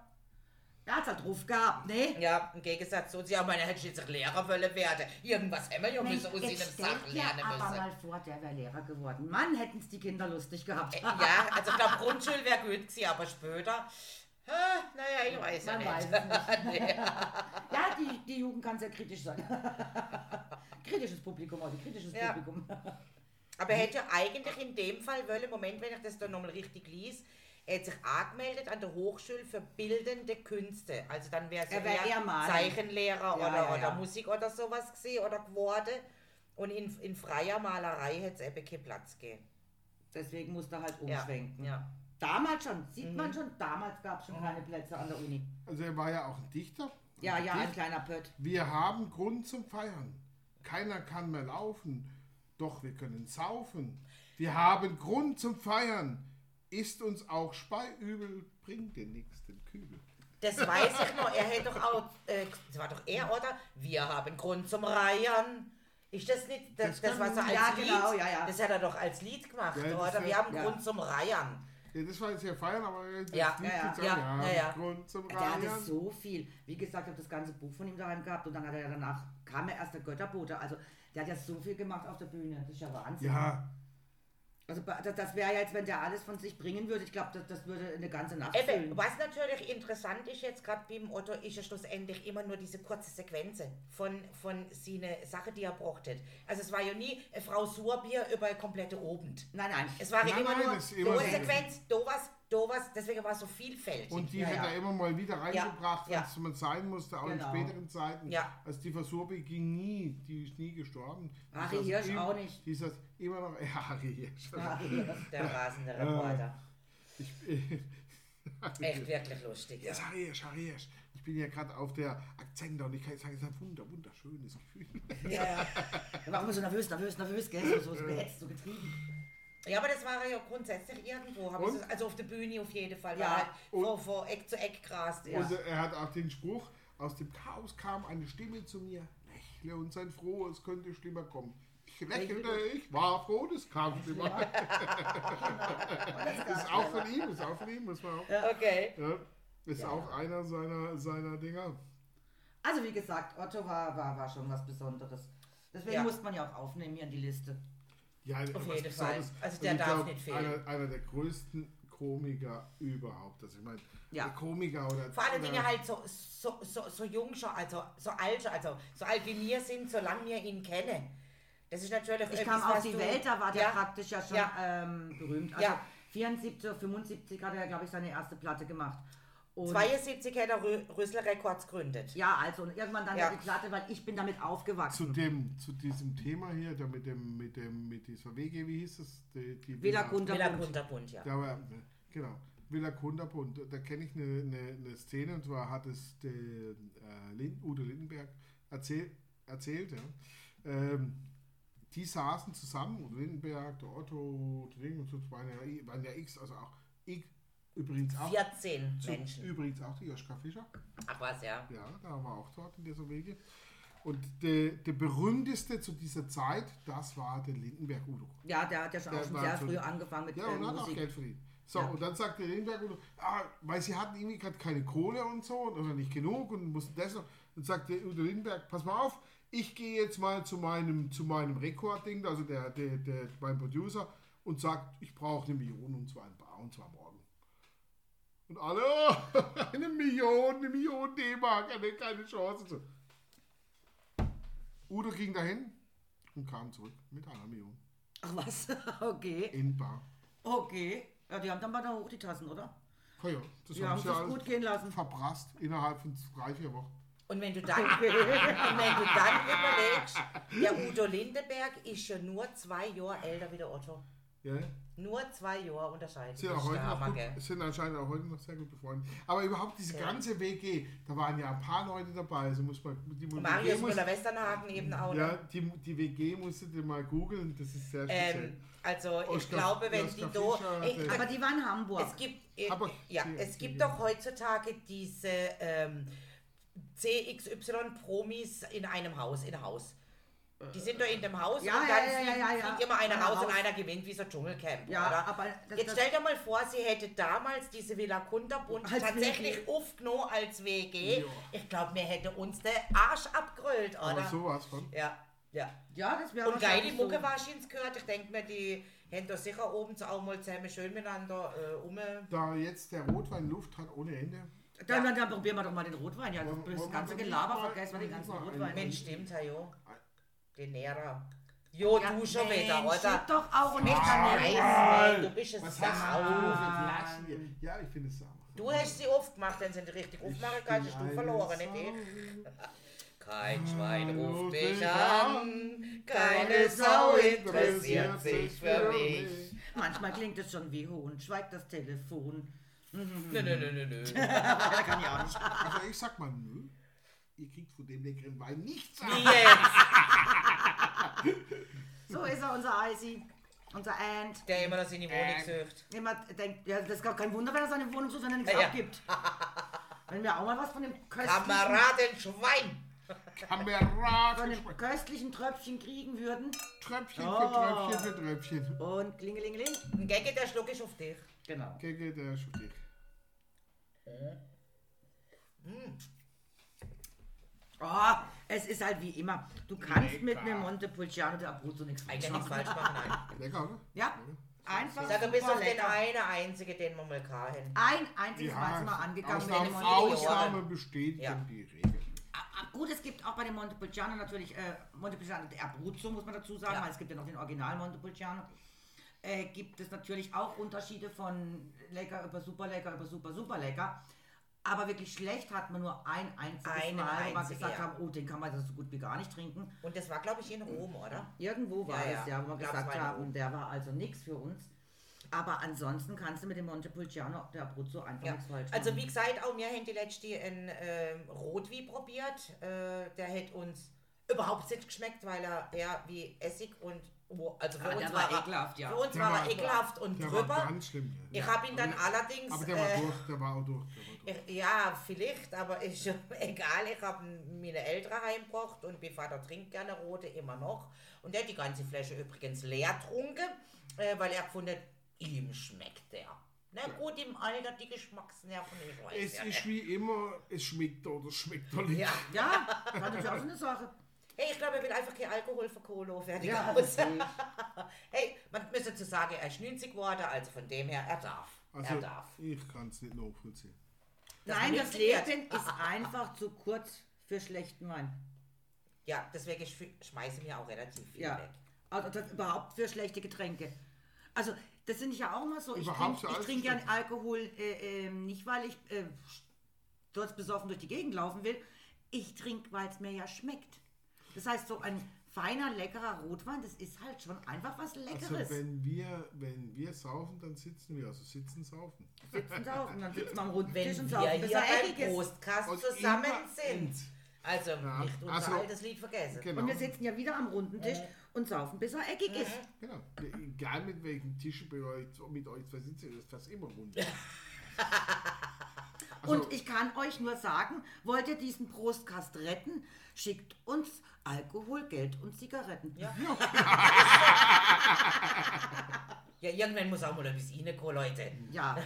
Er hat's halt drauf gehabt, ne? Ja, im Gegensatz zu, ja, meine hätte ich jetzt Lehrer wollen werden. Irgendwas haben wir ja müssen aus jetzt ihnen stell Sachen lernen aber müssen. mal vor, der wäre Lehrer geworden. Mann, hätten's die Kinder lustig gehabt. Ja, also ich glaube, Grundschule wäre gut gewesen, aber später, hä, naja, ich weiß ja Man weiß nicht. es nicht. ja, die, die Jugend kann sehr kritisch sein. kritisches Publikum, also kritisches Ja. Publikum. Aber er hätte ja eigentlich in dem Fall wollen, Moment, wenn ich das da nochmal richtig lies, er hat sich angemeldet an der Hochschule für bildende Künste. Also dann wäre es Er wär eher Maler. Zeichenlehrer Ja, oder, ja, oder ja. Musik oder sowas gesehen oder geworden. Und in, in freier Malerei hätte es eben keinen Platz gegeben. Deswegen musste er halt umschwenken. ja. Damals schon, sieht Mhm. man schon, damals gab es schon keine Plätze an der Uni. Also er war ja auch ein Dichter. Ja, Ein ja, ein kleiner Pött. Wir haben Grund zum Feiern. Keiner kann mehr laufen, doch wir können saufen. Wir haben Grund zum Feiern. Ist uns auch Speiübel, bringt den nächsten Kübel. Das weiß ich noch. Er hätte doch auch, äh, das war doch er, oder? Wir haben Grund zum Reiern. Ist das nicht, das, Das das, er kann- als Ja, Lied, genau, ja, ja. das hat er doch als Lied gemacht, Ja, oder? Wir haben ja. Grund zum Reiern. Ja, das war jetzt ja Feiern, aber das Ja, Lied ja, ja. Ja, ja, ja. Grund zum Der hatte so viel. Wie gesagt, ich habe das ganze Buch von ihm daheim gehabt und dann hat er ja danach, kam er erst der Götterbote. Also der hat ja so viel gemacht auf der Bühne. Das ist ja Wahnsinn. Ja, Also das, das wäre ja jetzt, wenn der alles von sich bringen würde, ich glaube, das, das würde eine ganze Nacht Eben, füllen. was natürlich interessant ist jetzt gerade beim Otto, ist ja schlussendlich immer nur diese kurze Sequenz von, von seine Sache, die er brauchte. Also es war ja nie eine Frau Surbier über eine komplette Abend. Nein, nein. Es war Nein, immer nein, nur immer eine Sequenz, do was, do was, deswegen war es so vielfältig. und die Ja, hat ja. er immer mal wieder reingebracht, ja. was man sein musste, auch Genau. in späteren Zeiten. Ja. Also die Versurbi ging nie, die ist nie gestorben. Harry Hirsch auch nicht. Die ist das immer noch, ja, Harry Hirsch. Der rasende Reporter. Ich, Echt wirklich lustig. Ja, Harry Hirsch, Harry Hirsch. Ich bin ja gerade auf der Akzente und ich kann sagen, es ist ein wunder, wunderschönes Gefühl. Ja, ja. Da war immer so nervös, nervös, nervös, gell? So, so gehetzt, so getrieben. Ja, aber das war ja grundsätzlich irgendwo. hab ich Und? so- Also auf der Bühne auf jeden Fall. Ja. Ja. Halt Und- vor, vor Eck zu Eck grast. Ja. Und äh, er hat auch den Spruch, aus dem Chaos kam eine Stimme zu mir, lächle und sei froh, es könnte schlimmer kommen. Ich lächelte, ich war froh, das kam schlimmer. Das ist auch von ihm, ist auch von ihm, muss man auch. Okay. Ja, ist auch einer seiner, seiner Dinger. Also wie gesagt, Otto war, war, war schon was Besonderes. Deswegen Ja. musste man ja auch aufnehmen hier in die Liste. Ja, Auf jeden Fall. Besonderes. Also der darf glaub, nicht fehlen. Einer, einer der größten Komiker überhaupt. Also ich meine, Ja. der Komiker oder... Vor allen Dingen halt so, so, so, so jung schon, also so alt schon, also so alt wie wir sind, solange wir ihn kennen. Das ist natürlich Ich kam auf die du- Welt, da war der ja, praktisch ja schon Ja. Ähm, berühmt. Also Ja. 74 oder 75 hat er, glaube ich, seine erste Platte gemacht. Und 72 hat er Rü Rüssler Records gegründet. ja, also und irgendwann dann Ja. die Platte, weil ich bin damit zu aufgewachsen. dem, zu diesem Thema hier, da mit dem, mit dem, mit dieser WG, wie hieß es? Die, die Villa Villa Kunterbund. Ja. Da war, genau, Villa Kunterbund. Da kenne ich eine, eine, eine Szene und zwar hat es der äh, Lind, Udo Lindenberg erzähl, erzählt. Ja. Ähm, die saßen zusammen, Udo Lindenberg, der Otto, der Ding und so, waren ja, waren ja X, also auch ich, übrigens auch. 14 zu- Menschen. Übrigens auch die Joschka Fischer. Ach was, ja. Ja, da war auch dort in dieser Wege. Und der, der berühmteste zu dieser Zeit, das war der Lindenberg Udo. Ja, der hat ja schon Der auch schon sehr früh angefangen mit Ja, äh, und hat auch Musik. Geld verdient. So, Ja. und dann sagt der Lindenberg, Udo, ah, weil sie hatten irgendwie gerade keine Kohle und so, oder nicht genug und mussten das noch. Und sagt der Udo Lindenberg, pass mal auf, ich gehe jetzt mal zu meinem, zu meinem Rekordding, also der, der, der, mein Producer, und sagt, ich brauche eine Million und zwar ein Bar und zwar morgen. Und alle, eine Million, eine Million D-Mark, eine, keine Chance. So. Udo ging dahin und kam zurück mit einer Million Ach was, okay, in Bar. okay. Ja, die haben dann mal da hoch die Tassen, oder? Ja, ja, das Die haben sich ja gut gehen lassen. verprasst innerhalb von drei, vier Wochen. Und wenn du dann, und wenn du dann überlegst, der Udo Lindenberg ist ja nur zwei Jahre älter wie der Otto. Ja, Nur zwei Jahre unterscheiden. sind, auch heute noch gut, sind anscheinend auch heute noch sehr gut befreundet. Aber überhaupt diese Ja. ganze WG, da waren ja ein paar Leute dabei. Also muss man, die, die Marius Müller-Westernhagen eben auch. ja, noch. die, die WG musstet ihr mal googeln, das ist sehr speziell. Ähm, also ich Oskar- glaube, wenn Oskar die do, Aber die waren in Hamburg. es gibt, äh, Aber- ja, die- es gibt doch heutzutage diese ähm, CXY-Promis in einem Haus, in Haus. Die sind doch in dem Haus Ja, und ja, dann ja, fliegt, ja, ja, fliegt ja. immer einer raus und einer gewinnt wie so Dschungelcamp, Ja, oder? aber das, Jetzt das, stell dir mal vor, sie hätte damals diese Villa Kunterbund tatsächlich aufgenommen als WG. Ja. Ich glaube, mir hätte uns der Arsch abgerollt, Aber oder? sowas von. Ja, ja. ja, das wäre Und geil, die Mucke so. wahrscheinlich gehört. Ich denke mir, die haben da sicher oben zu auch mal zusammen schön miteinander äh, um. Da jetzt der Rotwein Luft hat ohne Ende. Dann, dann, dann probieren wir doch mal den Rotwein. Ja, das, ganze Gelaber mal- vergessen wir den ganzen Rotwein. Mensch, stimmt, ja, jo. Den Nera. Jo, Ja, du schon Mensch, wieder, oder? doch auch nicht. Scheiße, du bist es Was hast du sau. für Flaschen hier? Ja, ich finde es sauber. Du hast sie aufgemacht, wenn sie nicht richtig aufmachen kannst, hast du verloren, nicht ich. Kein Schwein ruft mich an, keine Sau interessiert sich für mich. Manchmal klingt es schon wie Hohn, schweigt das Telefon. Nö, nö, nö, nö, nö. da kann ich auch nicht. Also ich sag mal, nö. Ihr kriegt von dem leckeren Wein nichts ab. Jetzt? So ist er, unser Icy, unser Ant. Der immer noch seine Wohnung sucht. Immer denkt, ja, das ist gar kein Wunder, wenn er seine Wohnung sucht, wenn er nichts Ja. abgibt. Wenn wir auch mal was von dem köstlichen, Kameraden Schwein. Kamerad, von dem köstlichen Tröpfchen kriegen würden. Tröpfchen Oh. für Tröpfchen für Tröpfchen. Und klingelingeling. Ein Gecke, der Schluck ist auf dich. Genau. Gege, der ist für dich. Oh, es ist halt wie immer. Du kannst mit Lecker. einem Montepulciano de Abruzzo nichts falsch machen. falsch machen, nein. Lecker, oder? Ja, einfach Sag, du bist super doch den eine Einzige, den wir mal hatten. Ein einziges Mal sind wir angegangen mit dem Ausnahme, Montepulciano. Ausnahme bestätigen Ja. die Regel. Ah, ah, Gut, es gibt auch bei dem Montepulciano natürlich äh, Montepulciano de Abruzzo, muss man dazu sagen, Ja. weil es gibt ja noch den Original Montepulciano. Äh, gibt es natürlich auch Unterschiede von lecker über super lecker über super super lecker. Aber wirklich schlecht hat man nur ein einziges Einen Mal, wo wir einzigen, gesagt ja. haben, oh, den kann man so gut wie gar nicht trinken. Und das war, glaube ich, in Rom, oder? Irgendwo war Ja, es ja. wo wir es gesagt in haben, der war also nichts für uns. Aber ansonsten kannst du mit dem Montepulciano der Abruzzo einfach Ja. nichts falsch machen. Also wie gesagt, auch wir haben die letzte einen ähm, Rotwein probiert. Äh, der hat uns überhaupt nicht geschmeckt, weil er eher wie Essig und oh, also für Ah, uns der war war er, ekelhaft, ja. Für uns Der war war- er ekelhaft und Der war drüber. ganz schlimm. Ich Ja. habe ihn dann Aber- allerdings. Aber der war äh, durch, der war auch durch. War durch. ich, ja, vielleicht, aber ist schon egal. Ich habe meine Eltern heimgebracht und mein Vater trinkt gerne rote immer noch. Und der hat die ganze Flasche übrigens leer getrunken, äh, weil er gefunden hat, ihm schmeckt der. Na gut, im Alter die Geschmacksnerven, ich weiß Es ja ist nicht. wie immer, es schmeckt oder schmeckt doch nicht. Ja. ja, das ist auch so eine Sache. Hey, ich glaube, er will einfach kein Alkohol für Cola, fertig Ja, aus. das ich. hey, man müsste zu sagen, er ist 90 geworden, also von dem her, er darf. Also er darf. ich kann es nicht nachvollziehen. Dass Nein, das. Leben ist einfach zu kurz für schlechten Wein. Ja, deswegen sch schmeißen wir auch relativ viel Ja. weg. Also das, überhaupt für schlechte Getränke. Also das finde ich ja auch immer so. Ich Überhaupt trinke ich trink ja schlecht. Alkohol äh, ähm, nicht, weil ich äh, dort besoffen durch die Gegend laufen will. Ich trinke, weil es mir ja schmeckt. Das heißt, so ein feiner, leckerer Rotwein, das ist halt schon einfach was Also Leckeres. wenn wir, wenn wir saufen, dann sitzen wir. Also sitzen saufen. sitzen saufen, dann sitzen wir am runden Wenn Tisch und wir saufen, hier bis er beim eckig Und zusammen sind. Also Ja, nicht unser also- altes Lied vergessen. Genau. Und wir sitzen ja wieder am runden Tisch und saufen, bis er eckig ist. genau. Egal mit welchem Tisch bei euch, mit euch zwei sitzen, ist das immer rund. Also, Und ich kann euch nur sagen, wollt ihr diesen Prostkast retten, schickt uns Alkohol, Geld und Zigaretten. Ja. ja, irgendwann muss auch mal ein bisschen reinkommen, Leute. Ja.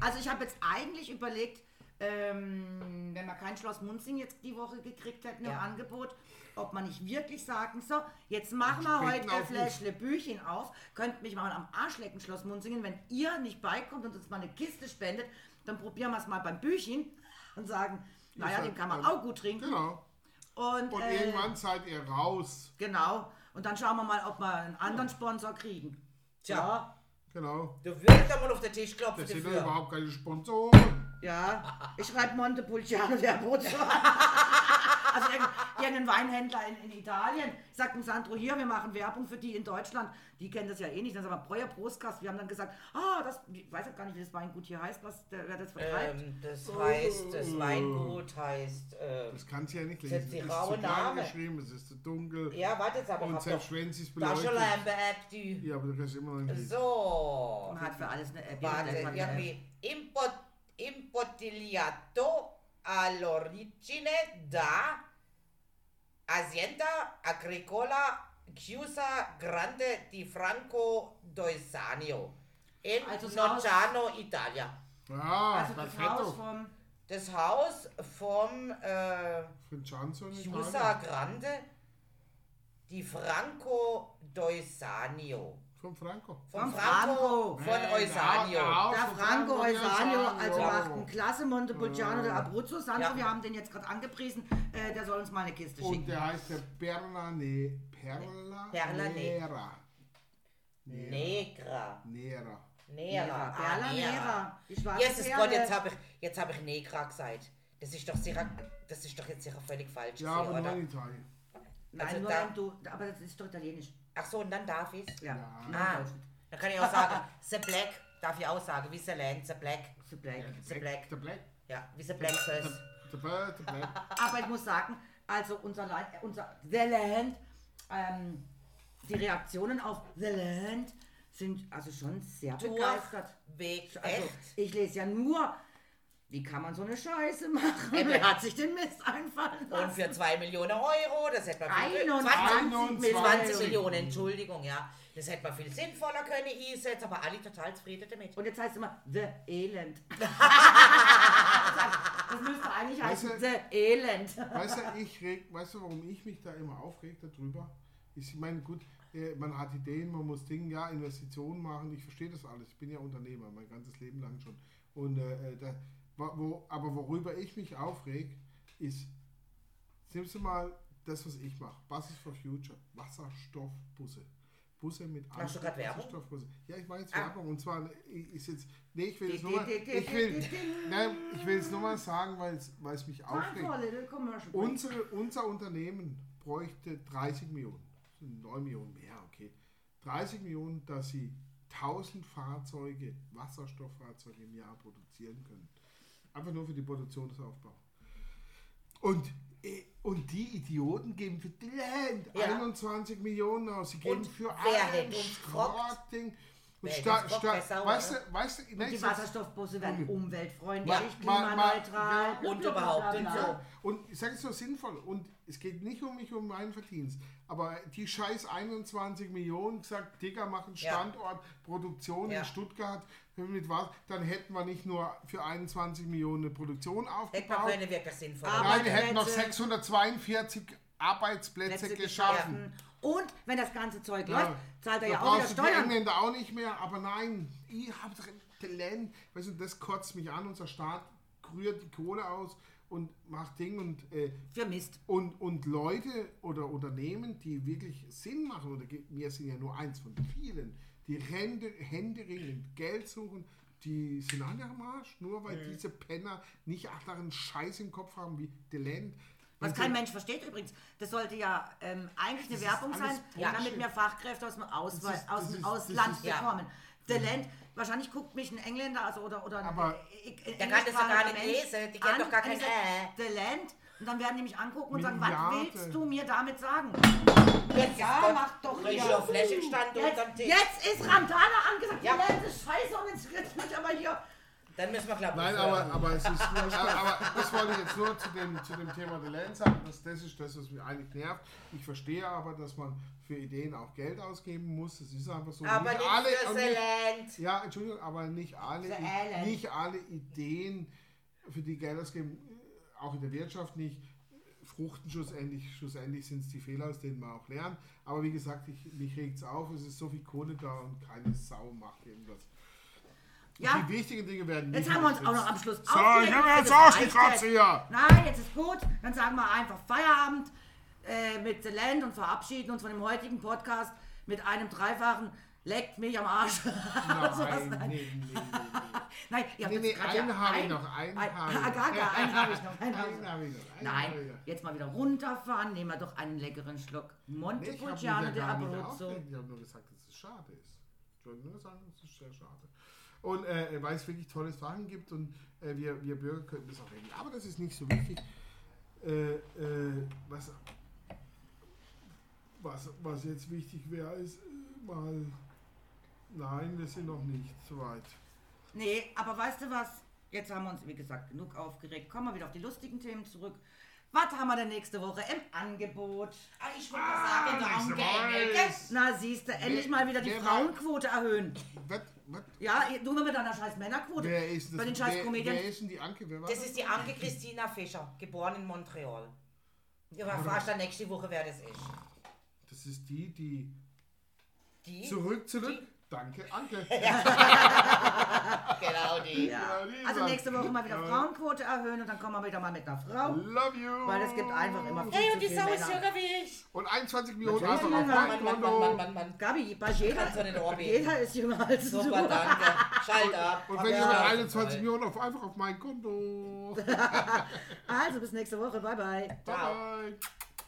Also ich habe jetzt eigentlich überlegt, ähm, wenn wir kein Schloss Munzing jetzt die Woche gekriegt hätten im Ja. Angebot, ob man nicht wirklich sagen, so, jetzt machen wir heute ein. Fläschle Büchchen auf, könnt mich mal am Arsch lecken, Schloss Munzingen, wenn ihr nicht beikommt und uns mal eine Kiste spendet, dann probieren wir es mal beim Büchchen und sagen, naja, den kann man auch gut trinken. genau. Und, Und äh, irgendwann seid ihr raus. Genau. Und dann schauen wir mal, ob wir einen anderen Sponsor kriegen. Tja. Genau. Du würdest doch mal auf den Tisch klopfen Das sind ja überhaupt keine Sponsoren. Ja, ich schreibe Montepulciano der Bozzo. Also irgendein, Weinhändler in, in Italien sagt dem Sandro, hier, wir machen Werbung für die in Deutschland. Die kennen das ja eh nicht. Dann sagen wir, Breuer Prostkast. Wir haben dann gesagt, ah, das, ich weiß ja gar nicht, wie das Weingut hier heißt, was, der, wer das vertreibt. Ähm, das heißt, das Weingut heißt. Ähm, Das kann sie ja nicht Das lesen. ist die Es ist raue zu klein Name. geschrieben, es ist zu dunkel. ja, warte jetzt aber. Und selbst wenn sie es da schon beleuchtet. eine App, die. Ja, aber du kannst immer noch nicht lesen. So. Man hat für alles eine App. Warte, irgendwie. Impot, imbottigliato all'origine da Azienda Agricola Chiusa Grande di Franco Doisanio in Also Haus- Nocciano, Italia. Ah, Also das perfetto. Haus vom Das Haus vom äh, Chiusa. Grande di Franco Doisanio. Von Franco. Von Vom Franco, Franco. von Eusanio. der Franco Eusanio, also macht ein klasse Montepulciano der Abruzzo. Sandro, Ja. wir haben den jetzt gerade angepriesen, äh, der soll uns mal eine Kiste Und schicken. der heißt der Perla Ne... Perla... Perla Ne- Nera. Negra. Nera. Nera. Ah, Perla Nera. Jesus. Gott, jetzt habe ich, jetzt hab ich Negra gesagt. Das ist doch sicher, das ist doch jetzt sicher völlig falsch. Ja, aber nur in Italien. Nein, Also nur du, aber das ist doch italienisch. Ach so, und dann darf ich's. Ja, Ah, dann kann ich auch sagen, The Black, darf ich auch sagen, wie The Land, The Black. The Black. The Black. Der Black. Ja, wie The Black First. der, der, der Black. Aber ich muss sagen, also unser, Land, unser The Land, ähm, die Reaktionen auf The Land sind also schon sehr begeistert. Weg, Also, echt? ich lese ja nur, wie kann man so eine Scheiße machen? Wer hat sich den Mist einfallen Und lassen? für 2 Millionen Euro, das hätte man viel 21 20, 20 Millionen. Entschuldigung, ja. Das hätte man viel sinnvoller können einsetzen, aber alle total zufrieden damit. Und jetzt heißt es immer The Elend. das müsste eigentlich heißen Weißt du- The Elend. Weißt du, ich reg, weißt du, warum ich mich da immer aufreg darüber? Ich meine, gut, äh, man hat Ideen, man muss Dinge, ja, Investitionen machen, ich verstehe das alles. Ich bin ja Unternehmer, mein ganzes Leben lang schon. Und, äh, äh, da, wo, aber worüber ich mich aufreg, ist, nimmst du mal das, was ich mache, Buses for Future, Wasserstoffbusse. Busse mit Machst du Werbung? Ja, ich mache jetzt Ah. Werbung und zwar ist jetzt, nee, ich will es nur mal, ich will, nein, ich will es nur mal sagen, weil es, weil es mich aufregt. Unsere, unser Unternehmen bräuchte 30 Millionen. Das sind 9 Millionen mehr, okay. 30 Millionen, dass sie 1000 Fahrzeuge, Wasserstofffahrzeuge im Jahr produzieren können. Einfach nur für die Produktionsaufbau. Und, äh, und die Idioten geben für die Land Ja. 21 Millionen aus. Sie geben Und für wer ein hätte uns gefragt? Schrottding. Und statt, wer sauer, weißt ne? du, weißt du, Und die Wasserstoffbusse werden umweltfreundlich, Ja, mal- mal- klimaneutral. ja, und überhaupt und so. Und ich sage es so sinnvoll. Und es geht nicht um mich, um meinen Verdienst. Aber die scheiß 21 Millionen gesagt, Digga, machen Ja. Standort, Produktion Ja. in Stuttgart. Mit was, dann hätten wir nicht nur für 21 Millionen eine Produktion aufgebaut. keine wirklich sinnvoll. Nein, wir hätten noch Arbeitsplätze. 642 Arbeitsplätze Plätze geschaffen. Und wenn das ganze Zeug Ja. läuft, zahlt er Da ja auch wieder du die Steuern. Engländer auch nicht mehr, aber nein, ich habe doch Talent. Weißt du, das kotzt mich an. Unser Staat rührt die Kohle aus und macht Ding und äh, Für Mist. Und, und Leute oder Unternehmen, die wirklich Sinn machen, oder wir sind ja nur eins von vielen, die Hände, händeringend Geld suchen, die sind alle am Arsch, nur weil diese Penner nicht anderen Scheiß im Kopf haben wie Deland. Was kein Mensch versteht übrigens. Das sollte ja ähm, eigentlich eine Werbung sein, ja, damit wir Fachkräfte aus dem, Auswe Das ist- aus dem ist- Ausland ja. bekommen. The Land, wahrscheinlich guckt mich ein Engländer also, oder, oder ein Aber- äh, Der kann das doch gar nicht lesen, die kennt an doch gar kein Äh. The Land. Und dann werden die mich angucken und sagen, was willst du mir damit sagen? Jetzt Ja, ist mach doch hier. auf Fläschchen stand Jetzt, unterm Tisch. jetzt ist Randale angesagt, Ja. Land ist scheiße und jetzt wird mich aber hier... Dann müssen wir, ich, Nein, aber, aber es ist. aber, aber das wollte ich jetzt nur zu dem, zu dem Thema Deland sagen. Das, das ist das, was mich eigentlich nervt. Ich verstehe aber, dass man für Ideen auch Geld ausgeben muss. Das ist einfach so. Aber nicht für und The nicht- Land. Ja, Entschuldigung, aber nicht alle, Für alle. nicht alle Ideen, für die Geld ausgeben, auch in der Wirtschaft nicht, fruchten schlussendlich. Schlussendlich sind es die Fehler, aus denen man auch lernt. Aber wie gesagt, ich, mich regt es auf, es ist so viel Kohle da und keine Sau macht irgendwas. Ja. Die wichtigen Dinge werden Jetzt nicht haben wir uns auch noch am Schluss So, ich habe jetzt jetzt. hier. Nein, jetzt ist gut. Dann sagen wir einfach Feierabend äh, mit The Land und verabschieden uns von dem heutigen Podcast mit einem dreifachen Leckt mich am Arsch. Nein, nee, nee, nee. Nein, ihr habt Nee, jetzt nee, einen habe ich noch, einen ein- habe ich Ah, noch. gar, gar, einen habe ich noch. Einen habe ich noch. ich Nein, ich jetzt mal wieder runterfahren. Nehmen wir doch einen leckeren Schluck. Ich Montepulciano de Abruzzo. Ich habe nur gesagt, dass es schade ist. Ich wollte nur sagen, dass es sehr schade Und äh, weil es wirklich tolle Sachen gibt und äh, wir, wir Bürger könnten das auch regeln. Aber das ist nicht so wichtig. Äh, äh, was, was, was jetzt wichtig wäre, ist äh, mal. Nein, wir sind noch nicht so weit. Nee, aber weißt du was? Jetzt haben wir uns, wie gesagt, genug aufgeregt. Kommen wir wieder auf die lustigen Themen zurück. Was haben wir denn nächste Woche im Angebot? Ah, ich wollte sagen, nächste danke. Woche. Ecke. Na, siehst du, endlich mal wieder die wer war- Frauenquote erhöhen. Was, was, Ja, du mal mit deiner scheiß Männerquote. wer ist das? Bei den scheiß wer, wer ist denn die Anke? Wer war Das ist die Anke Christina Fischer, geboren in Montreal. Ja, aber fragst dann nächste Woche, wer das ist. Das ist die, die Die? zurück, zurück. Danke, Anke. Genau die. Ja. Ja, die Also nächste Woche mal wieder. Frauenquote erhöhen und dann kommen wir wieder mal mit einer Frau. Love you. Weil es gibt einfach immer viel Hey, zu und die Sau ist jünger wie ich. Und 21 Millionen einfach auf Mann, mein Mann, Mann, Mann, Konto. Mann, Mann, Mann. Gabi, bei jeder, jeder ist jünger als du. Super, danke. Schalt ab. Und wenn mit Schnauze 21 voll. Millionen auf einfach auf mein Konto. Also bis nächste Woche. Bye bye. Bye bye.